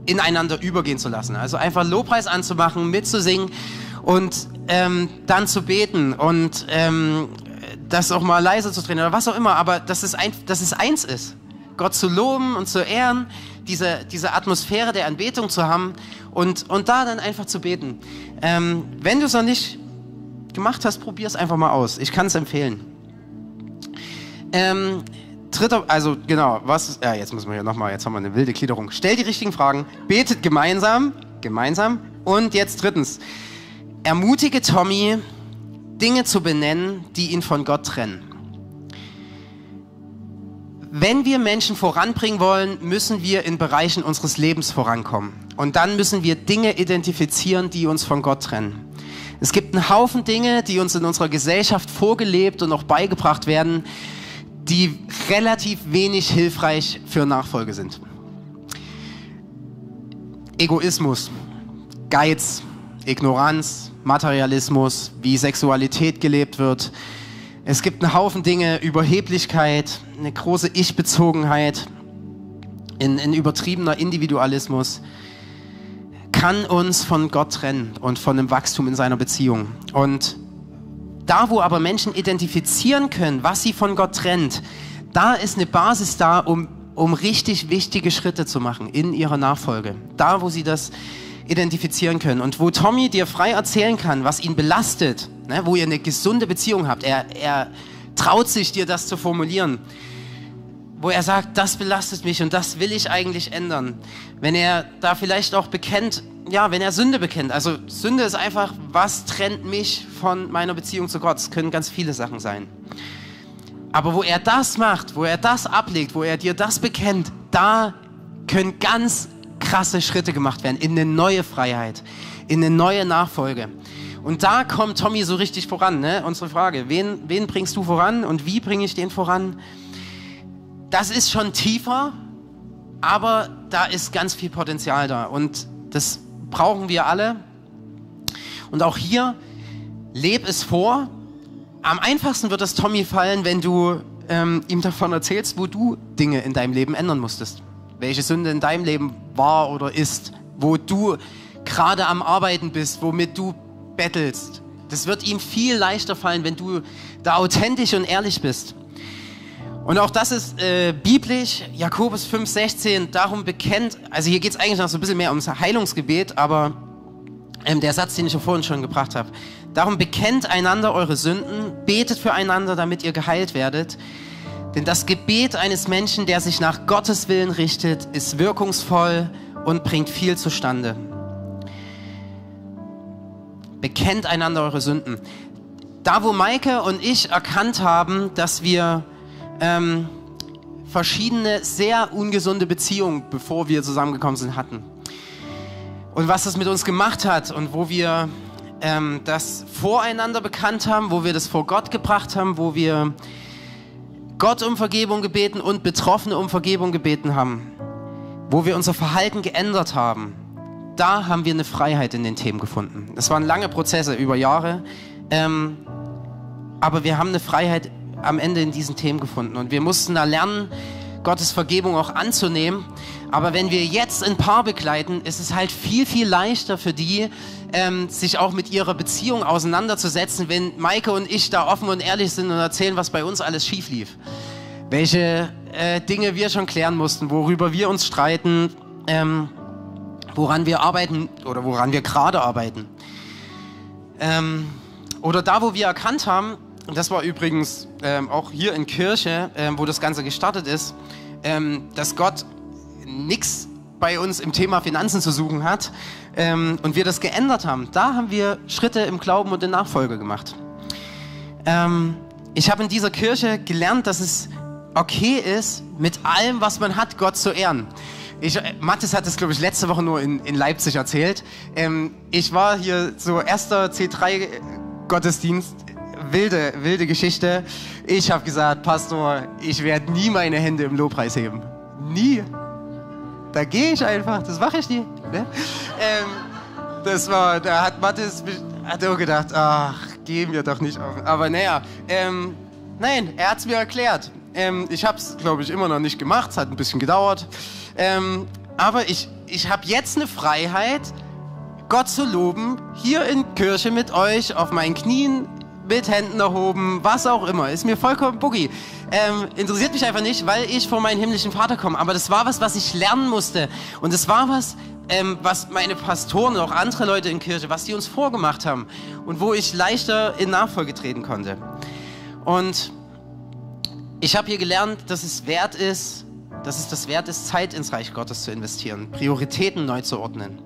ineinander übergehen zu lassen. Also einfach Lobpreis anzumachen, mitzusingen und ähm, dann zu beten und ähm, das auch mal leise zu drehen oder was auch immer, aber dass es, ein, dass es eins ist. Gott zu loben und zu ehren, diese, diese Atmosphäre der Anbetung zu haben und, und da dann einfach zu beten. Ähm, wenn du es noch nicht gemacht hast, probier es einfach mal aus. Ich kann es empfehlen. Ähm, dritter, also genau, was, ja, jetzt müssen wir hier nochmal, jetzt haben wir eine wilde Gliederung. Stell die richtigen Fragen, betet gemeinsam, gemeinsam und jetzt drittens, ermutige Tommy, Dinge zu benennen, die ihn von Gott trennen. Wenn wir Menschen voranbringen wollen, müssen wir in Bereichen unseres Lebens vorankommen. Und dann müssen wir Dinge identifizieren, die uns von Gott trennen. Es gibt einen Haufen Dinge, die uns in unserer Gesellschaft vorgelebt und auch beigebracht werden, die relativ wenig hilfreich für Nachfolge sind. Egoismus, Geiz, Ignoranz, Materialismus, wie Sexualität gelebt wird. Es gibt einen Haufen Dinge, Überheblichkeit, eine große Ich-Bezogenheit, in, in übertriebener Individualismus kann uns von Gott trennen und von dem Wachstum in seiner Beziehung. Und da, wo aber Menschen identifizieren können, was sie von Gott trennt, da ist eine Basis da, um, um richtig wichtige Schritte zu machen in ihrer Nachfolge. Da, wo sie das identifizieren können. Und wo Tommy dir frei erzählen kann, was ihn belastet, ne, wo ihr eine gesunde Beziehung habt. Er, er traut sich, dir das zu formulieren. Wo er sagt, das belastet mich und das will ich eigentlich ändern. Wenn er da vielleicht auch bekennt, ja, wenn er Sünde bekennt. Also Sünde ist einfach, was trennt mich von meiner Beziehung zu Gott? Es können ganz viele Sachen sein. Aber wo er das macht, wo er das ablegt, wo er dir das bekennt, da können ganz krasse Schritte gemacht werden in eine neue Freiheit, in eine neue Nachfolge. Und da kommt Tommy so richtig voran. Ne? Unsere Frage, wen, wen bringst du voran und wie bringe ich den voran? Das ist schon tiefer, aber da ist ganz viel Potenzial da. Und das brauchen wir alle. Und auch hier, leb es vor. Am einfachsten wird es Tommy fallen, wenn du ähm, ihm davon erzählst, wo du Dinge in deinem Leben ändern musstest. Welche Sünde in deinem Leben war oder ist. Wo du gerade am Arbeiten bist, womit du bettelst. Das wird ihm viel leichter fallen, wenn du da authentisch und ehrlich bist. Und auch das ist äh, biblisch, Jakobus 5,16, darum bekennt, also hier geht es eigentlich noch so ein bisschen mehr ums Heilungsgebet, aber ähm, der Satz, den ich vorhin schon gebracht habe, darum bekennt einander eure Sünden, betet füreinander, damit ihr geheilt werdet. Denn das Gebet eines Menschen, der sich nach Gottes Willen richtet, ist wirkungsvoll und bringt viel zustande. Bekennt einander eure Sünden. Da, wo Maike und ich erkannt haben, dass wir ähm, verschiedene sehr ungesunde Beziehungen, bevor wir zusammengekommen sind, hatten. Und was das mit uns gemacht hat und wo wir ähm, das voreinander bekannt haben, wo wir das vor Gott gebracht haben, wo wir Gott um Vergebung gebeten und Betroffene um Vergebung gebeten haben, wo wir unser Verhalten geändert haben, da haben wir eine Freiheit in den Themen gefunden. Das waren lange Prozesse über Jahre, ähm, aber wir haben eine Freiheit am Ende in diesen Themen gefunden und wir mussten da lernen, Gottes Vergebung auch anzunehmen. Aber wenn wir jetzt ein Paar begleiten, ist es halt viel, viel leichter für die, ähm, sich auch mit ihrer Beziehung auseinanderzusetzen, wenn Maike und ich da offen und ehrlich sind und erzählen, was bei uns alles schief lief. Welche äh, Dinge wir schon klären mussten, worüber wir uns streiten, ähm, woran wir arbeiten oder woran wir gerade arbeiten. Ähm, oder da, wo wir erkannt haben, das war übrigens ähm, auch hier in Kirche, ähm, wo das Ganze gestartet ist, ähm, dass Gott nichts bei uns im Thema Finanzen zu suchen hat ähm, und wir das geändert haben. Da haben wir Schritte im Glauben und in Nachfolge gemacht. Ähm, ich habe in dieser Kirche gelernt, dass es okay ist, mit allem, was man hat, Gott zu ehren. Ich, Mathis hat es, glaube ich, letzte Woche nur in, in Leipzig erzählt. Ähm, ich war hier so erster C3-Gottesdienst, wilde, wilde Geschichte. Ich habe gesagt, Pastor, ich werde nie meine Hände im Lobpreis heben. Nie. Da gehe ich einfach, das mache ich nie. Ne? Ähm, das war, da hat Mathis hat auch gedacht, ach, gehen wir doch nicht auf. Aber naja, ähm, nein, er hat es mir erklärt. Ähm, ich habe es, glaube ich, immer noch nicht gemacht. Es hat ein bisschen gedauert. Ähm, aber ich, ich habe jetzt eine Freiheit, Gott zu loben, hier in Kirche mit euch, auf meinen Knien, mit Händen erhoben, was auch immer. Ist mir vollkommen boogie. Ähm, interessiert mich einfach nicht, weil ich vor meinen himmlischen Vater komme. Aber das war was, was ich lernen musste. Und das war was, ähm, was meine Pastoren und auch andere Leute in Kirche, was die uns vorgemacht haben. Und wo ich leichter in Nachfolge treten konnte. Und ich habe hier gelernt, dass es wert ist, dass es das wert ist, Zeit ins Reich Gottes zu investieren, Prioritäten neu zu ordnen.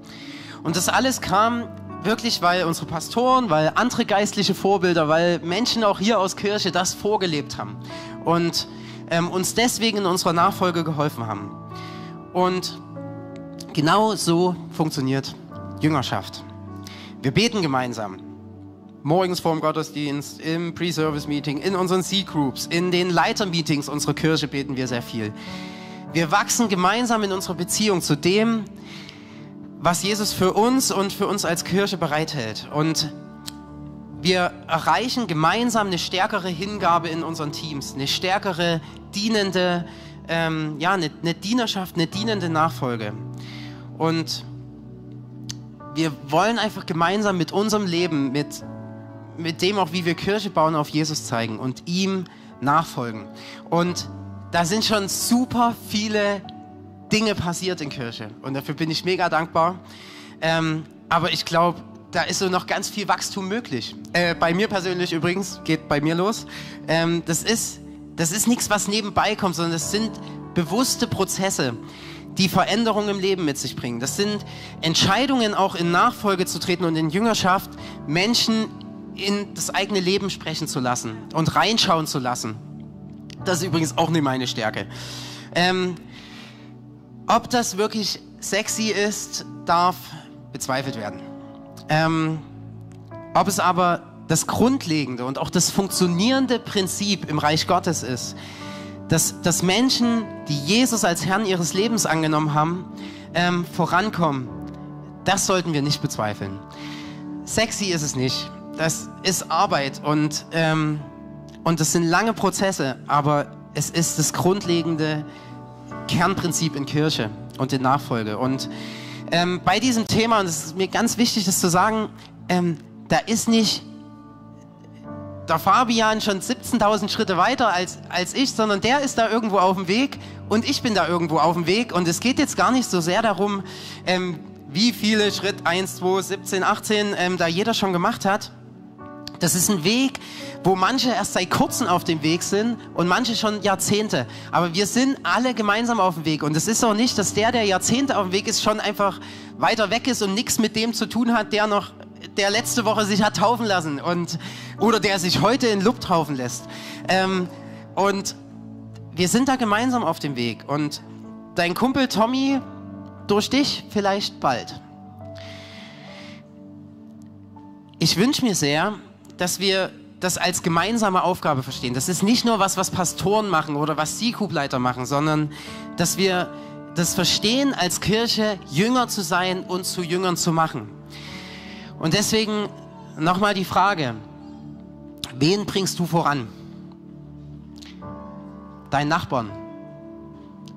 Und das alles kam wirklich, weil unsere Pastoren, weil andere geistliche Vorbilder, weil Menschen auch hier aus Kirche das vorgelebt haben und ähm, uns deswegen in unserer Nachfolge geholfen haben. Und genau so funktioniert Jüngerschaft. Wir beten gemeinsam morgens vor dem Gottesdienst, im Pre-Service-Meeting, in unseren C-Groups, in den Leiter-Meetings unserer Kirche beten wir sehr viel. Wir wachsen gemeinsam in unserer Beziehung zu dem, was Jesus für uns und für uns als Kirche bereithält. Und wir erreichen gemeinsam eine stärkere Hingabe in unseren Teams, eine stärkere dienende, ähm, ja, eine, eine Dienerschaft, eine dienende Nachfolge. Und wir wollen einfach gemeinsam mit unserem Leben, mit mit dem auch, wie wir Kirche bauen, auf Jesus zeigen und ihm nachfolgen. Und da sind schon super viele Dinge passiert in Kirche und dafür bin ich mega dankbar. Ähm, aber ich glaube, da ist so noch ganz viel Wachstum möglich. Äh, bei mir persönlich übrigens, geht bei mir los. Ähm, das ist, das ist nichts, was nebenbei kommt, sondern das sind bewusste Prozesse, die Veränderungen im Leben mit sich bringen. Das sind Entscheidungen, auch in Nachfolge zu treten und in Jüngerschaft Menschen in das eigene Leben sprechen zu lassen und reinschauen zu lassen. Das ist übrigens auch nicht meine Stärke. Ähm, ob das wirklich sexy ist, darf bezweifelt werden. Ähm, ob es aber das grundlegende und auch das funktionierende Prinzip im Reich Gottes ist, dass, dass Menschen, die Jesus als Herrn ihres Lebens angenommen haben, ähm, vorankommen, das sollten wir nicht bezweifeln. Sexy ist es nicht das ist Arbeit und, ähm, und das sind lange Prozesse, aber es ist das grundlegende Kernprinzip in Kirche und in Nachfolge. Und ähm, bei diesem Thema, und es ist mir ganz wichtig, das zu sagen, ähm, da ist nicht der Fabian schon 17.000 Schritte weiter als, als ich, sondern der ist da irgendwo auf dem Weg und ich bin da irgendwo auf dem Weg. Und es geht jetzt gar nicht so sehr darum, ähm, wie viele Schritt 1, 2, 17, 18 ähm, da jeder schon gemacht hat, das ist ein Weg, wo manche erst seit kurzem auf dem Weg sind und manche schon Jahrzehnte. Aber wir sind alle gemeinsam auf dem Weg. Und es ist auch nicht, dass der, der Jahrzehnte auf dem Weg ist, schon einfach weiter weg ist und nichts mit dem zu tun hat, der noch, der letzte Woche sich hat taufen lassen und, oder der sich heute in Luft taufen lässt. Ähm, und wir sind da gemeinsam auf dem Weg und dein Kumpel Tommy durch dich vielleicht bald. Ich wünsche mir sehr, dass wir das als gemeinsame Aufgabe verstehen. Das ist nicht nur was, was Pastoren machen oder was C-Group-Leiter machen, sondern dass wir das verstehen, als Kirche Jünger zu sein und zu Jüngern zu machen. Und deswegen nochmal die Frage, wen bringst du voran? Deinen Nachbarn?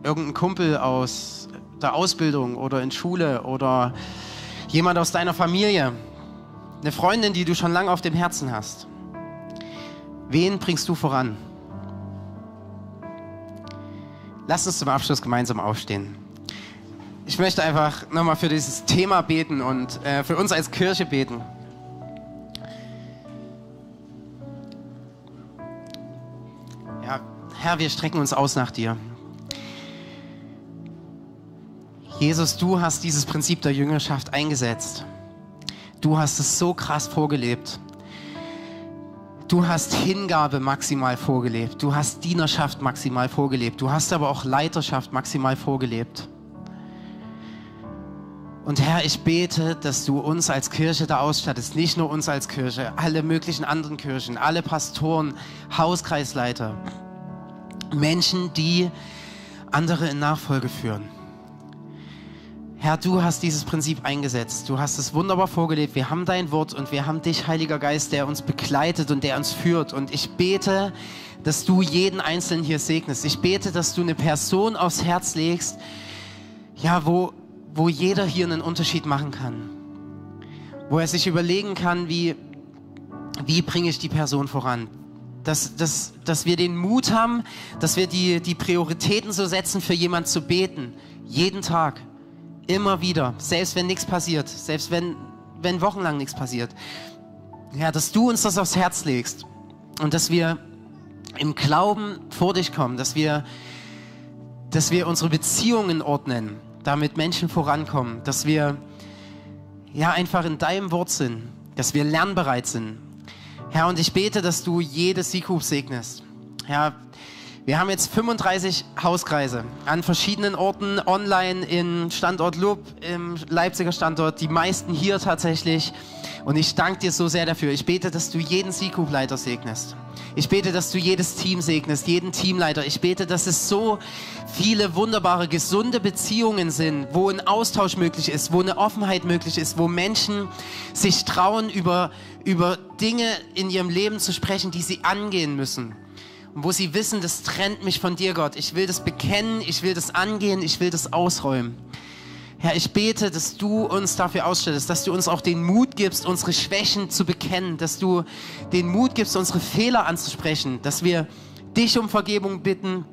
Irgendein Kumpel aus der Ausbildung oder in Schule oder jemand aus deiner Familie? Eine Freundin, die du schon lange auf dem Herzen hast? Wen bringst du voran? Lass uns zum Abschluss gemeinsam aufstehen. Ich möchte einfach nochmal für dieses Thema beten und äh, für uns als Kirche beten. Ja, Herr, wir strecken uns aus nach dir. Jesus, du hast dieses Prinzip der Jüngerschaft eingesetzt. Du hast es so krass vorgelebt. Du hast Hingabe maximal vorgelebt. Du hast Dienerschaft maximal vorgelebt. Du hast aber auch Leiterschaft maximal vorgelebt. Und Herr, ich bete, dass du uns als Kirche da ausstattest, nicht nur uns als Kirche, alle möglichen anderen Kirchen, alle Pastoren, Hauskreisleiter, Menschen, die andere in Nachfolge führen. Herr, du hast dieses Prinzip eingesetzt. Du hast es wunderbar vorgelebt. Wir haben dein Wort und wir haben dich, Heiliger Geist, der uns begleitet und der uns führt. Und ich bete, dass du jeden Einzelnen hier segnest. Ich bete, dass du eine Person aufs Herz legst, ja, wo, wo jeder hier einen Unterschied machen kann. Wo er sich überlegen kann, wie, wie bringe ich die Person voran? Dass, dass, dass wir den Mut haben, dass wir die, die Prioritäten so setzen, für jemanden zu beten. Jeden Tag Immer wieder, selbst wenn nichts passiert, selbst wenn, wenn wochenlang nichts passiert. Ja, dass du uns das aufs Herz legst und dass wir im Glauben vor dich kommen, dass wir, dass wir unsere Beziehungen ordnen, damit Menschen vorankommen, dass wir ja einfach in deinem Wort sind, dass wir lernbereit sind. Herr, und ich bete, dass du jedes Sieghof segnest. Herr, wir haben jetzt 35 Hauskreise an verschiedenen Orten, online in Standort Lub, im Leipziger Standort, die meisten hier tatsächlich. Und ich danke dir so sehr dafür. Ich bete, dass du jeden Seagroup-Leiter segnest. Ich bete, dass du jedes Team segnest, jeden Teamleiter. Ich bete, dass es so viele wunderbare, gesunde Beziehungen sind, wo ein Austausch möglich ist, wo eine Offenheit möglich ist, wo Menschen sich trauen, über, über Dinge in ihrem Leben zu sprechen, die sie angehen müssen und wo sie wissen, das trennt mich von dir, Gott. Ich will das bekennen, ich will das angehen, ich will das ausräumen. Herr, ich bete, dass du uns dafür ausstellst, dass du uns auch den Mut gibst, unsere Schwächen zu bekennen, dass du den Mut gibst, unsere Fehler anzusprechen, dass wir dich um Vergebung bitten,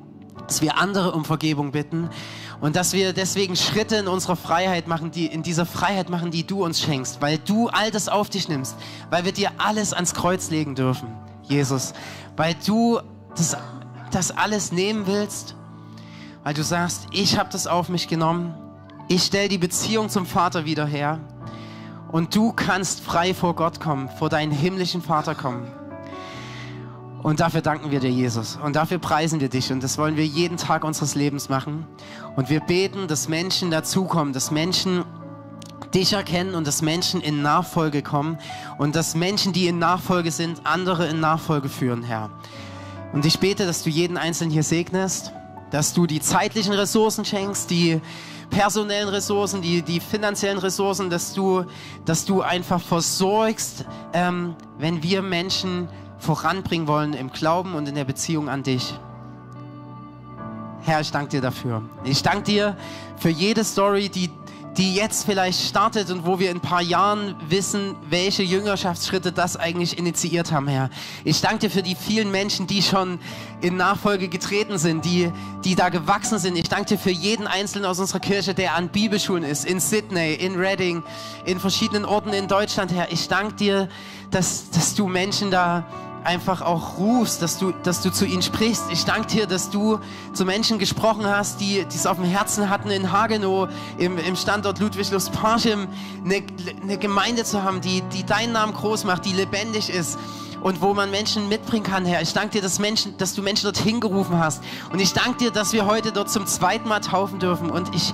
dass wir andere um Vergebung bitten und dass wir deswegen Schritte in unserer Freiheit machen, die in dieser Freiheit machen, die du uns schenkst, weil du all das auf dich nimmst, weil wir dir alles ans Kreuz legen dürfen, Jesus, weil du das, das alles nehmen willst, weil du sagst, ich habe das auf mich genommen, ich stelle die Beziehung zum Vater wieder her und du kannst frei vor Gott kommen, vor deinen himmlischen Vater kommen. Und dafür danken wir dir, Jesus. Und dafür preisen wir dich. Und das wollen wir jeden Tag unseres Lebens machen. Und wir beten, dass Menschen dazukommen, dass Menschen dich erkennen und dass Menschen in Nachfolge kommen und dass Menschen, die in Nachfolge sind, andere in Nachfolge führen, Herr. Und ich bete, dass du jeden Einzelnen hier segnest, dass du die zeitlichen Ressourcen schenkst, die personellen Ressourcen, die, die finanziellen Ressourcen, dass du, dass du einfach versorgst, ähm, wenn wir Menschen voranbringen wollen im Glauben und in der Beziehung an dich. Herr, ich danke dir dafür. Ich danke dir für jede Story, die die jetzt vielleicht startet und wo wir in ein paar Jahren wissen, welche Jüngerschaftsschritte das eigentlich initiiert haben, Herr. Ich danke dir für die vielen Menschen, die schon in Nachfolge getreten sind, die, die da gewachsen sind. Ich danke dir für jeden Einzelnen aus unserer Kirche, der an Bibelschulen ist, in Sydney, in Reading, in verschiedenen Orten in Deutschland, Herr. Ich danke dir, dass, dass du Menschen da einfach auch rufst, dass du, dass du zu ihnen sprichst. Ich danke dir, dass du zu Menschen gesprochen hast, die es auf dem Herzen hatten, in Hagenow, im, im Standort Ludwig-Lust-Parchim, eine, eine Gemeinde zu haben, die, die deinen Namen groß macht, die lebendig ist und wo man Menschen mitbringen kann, Herr. Ich danke dir, dass, Menschen, dass du Menschen dorthin gerufen hast. Und ich danke dir, dass wir heute dort zum zweiten Mal taufen dürfen. Und ich,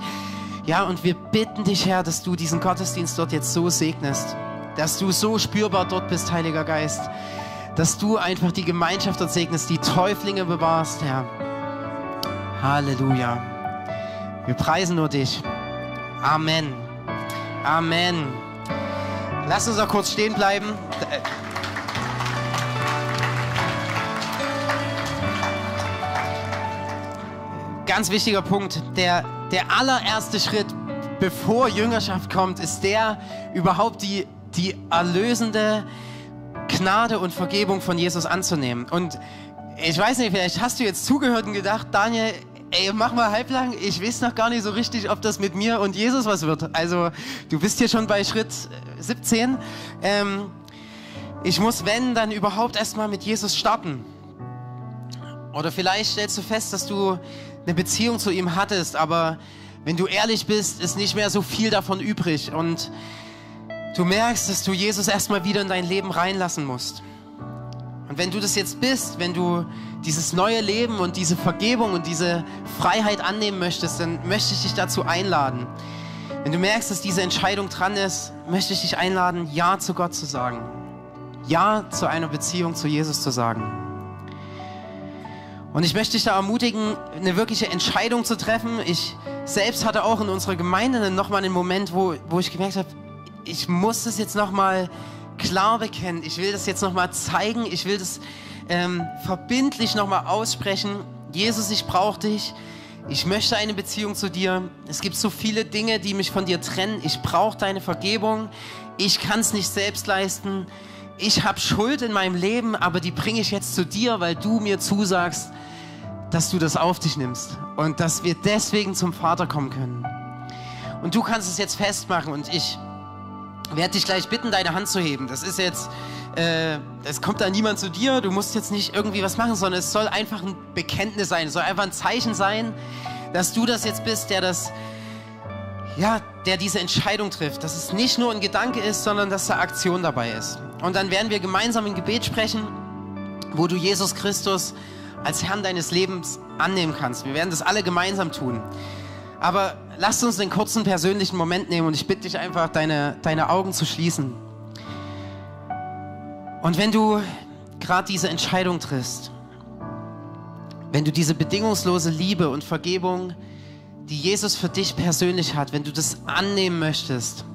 ja, und wir bitten dich, Herr, dass du diesen Gottesdienst dort jetzt so segnest. Dass du so spürbar dort bist, Heiliger Geist dass du einfach die Gemeinschaft dort segnest, die Täuflinge bewahrst, Herr. Halleluja. Wir preisen nur dich. Amen. Amen. Lass uns noch kurz stehen bleiben. Ganz wichtiger Punkt. Der, der allererste Schritt, bevor Jüngerschaft kommt, ist der, überhaupt die, die erlösende Gnade und Vergebung von Jesus anzunehmen. Und ich weiß nicht, vielleicht hast du jetzt zugehört und gedacht, Daniel, ey, mach mal halblang. Ich weiß noch gar nicht so richtig, ob das mit mir und Jesus was wird. Also, du bist hier schon bei Schritt 17. Ähm, ich muss, wenn, dann überhaupt erstmal mit Jesus starten. Oder vielleicht stellst du fest, dass du eine Beziehung zu ihm hattest, aber wenn du ehrlich bist, ist nicht mehr so viel davon übrig. Und du merkst, dass du Jesus erstmal wieder in dein Leben reinlassen musst. Und wenn du das jetzt bist, wenn du dieses neue Leben und diese Vergebung und diese Freiheit annehmen möchtest, dann möchte ich dich dazu einladen. Wenn du merkst, dass diese Entscheidung dran ist, möchte ich dich einladen, Ja zu Gott zu sagen. Ja zu einer Beziehung zu Jesus zu sagen. Und ich möchte dich da ermutigen, eine wirkliche Entscheidung zu treffen. Ich selbst hatte auch in unserer Gemeinde nochmal einen Moment, wo, wo ich gemerkt habe, ich muss das jetzt nochmal klar bekennen. Ich will das jetzt nochmal zeigen. Ich will das ähm, verbindlich nochmal aussprechen. Jesus, ich brauche dich. Ich möchte eine Beziehung zu dir. Es gibt so viele Dinge, die mich von dir trennen. Ich brauche deine Vergebung. Ich kann es nicht selbst leisten. Ich habe Schuld in meinem Leben, aber die bringe ich jetzt zu dir, weil du mir zusagst, dass du das auf dich nimmst und dass wir deswegen zum Vater kommen können. Und du kannst es jetzt festmachen und ich werde dich gleich bitten, deine Hand zu heben. Das ist jetzt, äh, es kommt da niemand zu dir, du musst jetzt nicht irgendwie was machen, sondern es soll einfach ein Bekenntnis sein, es soll einfach ein Zeichen sein, dass du das jetzt bist, der das, ja, der diese Entscheidung trifft, dass es nicht nur ein Gedanke ist, sondern dass da Aktion dabei ist. Und dann werden wir gemeinsam ein Gebet sprechen, wo du Jesus Christus als Herrn deines Lebens annehmen kannst. Wir werden das alle gemeinsam tun. Aber lasst uns einen kurzen persönlichen Moment nehmen und ich bitte dich einfach, deine, deine Augen zu schließen. Und wenn du gerade diese Entscheidung triffst, wenn du diese bedingungslose Liebe und Vergebung, die Jesus für dich persönlich hat, wenn du das annehmen möchtest,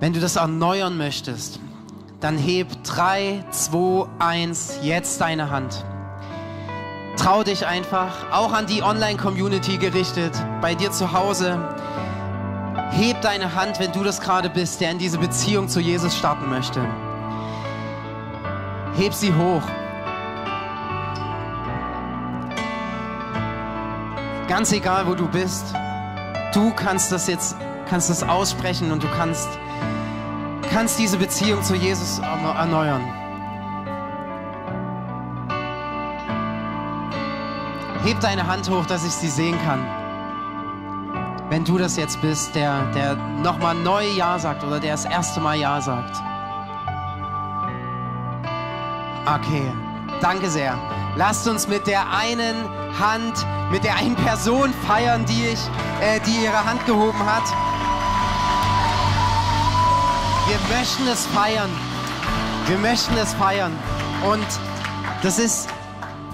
wenn du das erneuern möchtest, dann heb 3, 2, 1 jetzt deine Hand. Trau dich einfach, auch an die Online-Community gerichtet, bei dir zu Hause. Heb deine Hand, wenn du das gerade bist, der in diese Beziehung zu Jesus starten möchte. Heb sie hoch. Ganz egal, wo du bist, du kannst das jetzt, kannst das aussprechen und du kannst, kannst diese Beziehung zu Jesus erneuern. Heb deine Hand hoch, dass ich sie sehen kann. Wenn du das jetzt bist, der, der nochmal neu Ja sagt oder der das erste Mal Ja sagt. Okay, danke sehr. Lasst uns mit der einen Hand, mit der einen Person feiern, die, ich, äh, die ihre Hand gehoben hat. Wir möchten es feiern. Wir möchten es feiern. Und das ist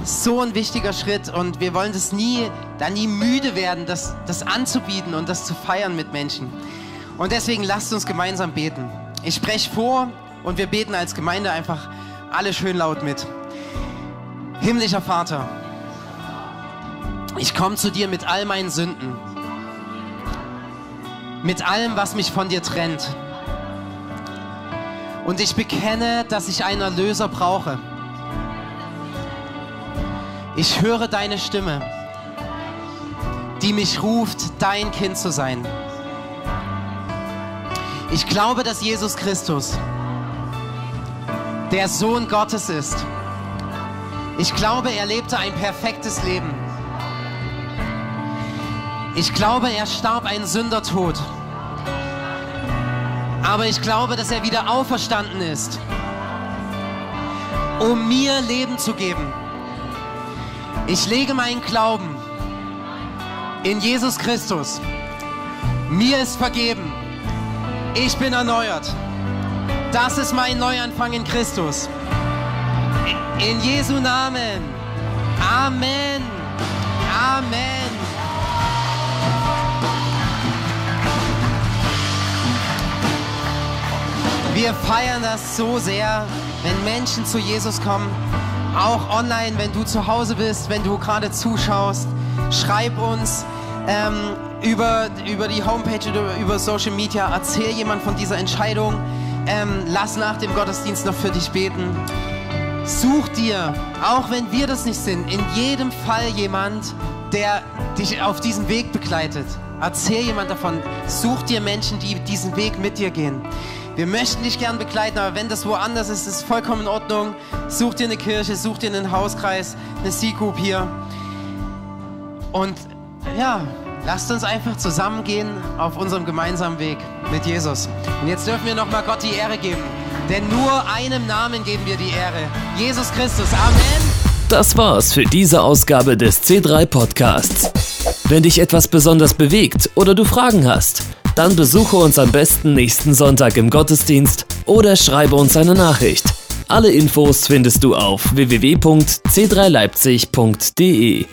so ein wichtiger Schritt und wir wollen das nie, da nie müde werden, das, das anzubieten und das zu feiern mit Menschen. Und deswegen lasst uns gemeinsam beten. Ich spreche vor und wir beten als Gemeinde einfach alle schön laut mit. Himmlischer Vater, ich komme zu dir mit all meinen Sünden, mit allem, was mich von dir trennt. Und ich bekenne, dass ich einen Erlöser brauche ich höre deine Stimme, die mich ruft, dein Kind zu sein. Ich glaube, dass Jesus Christus der Sohn Gottes ist. Ich glaube, er lebte ein perfektes Leben. Ich glaube, er starb einen Sündertod. Aber ich glaube, dass er wieder auferstanden ist, um mir Leben zu geben. Ich lege meinen Glauben in Jesus Christus. Mir ist vergeben. Ich bin erneuert. Das ist mein Neuanfang in Christus. In Jesu Namen. Amen. Amen. Wir feiern das so sehr, wenn Menschen zu Jesus kommen. Auch online, wenn du zu Hause bist, wenn du gerade zuschaust. Schreib uns ähm, über, über die Homepage oder über Social Media. Erzähl jemand von dieser Entscheidung. Ähm, lass nach dem Gottesdienst noch für dich beten. Such dir, auch wenn wir das nicht sind, in jedem Fall jemand, der dich auf diesem Weg begleitet. Erzähl jemand davon. Such dir Menschen, die diesen Weg mit dir gehen. Wir möchten dich gern begleiten, aber wenn das woanders ist, ist es vollkommen in Ordnung. Such dir eine Kirche, such dir einen Hauskreis, eine C-Group hier. Und ja, lasst uns einfach zusammengehen auf unserem gemeinsamen Weg mit Jesus. Und jetzt dürfen wir nochmal Gott die Ehre geben. Denn nur einem Namen geben wir die Ehre. Jesus Christus. Amen. Das war's für diese Ausgabe des C3 Podcasts. Wenn dich etwas besonders bewegt oder du Fragen hast, dann besuche uns am besten nächsten Sonntag im Gottesdienst oder schreibe uns eine Nachricht. Alle Infos findest du auf www.c3leipzig.de.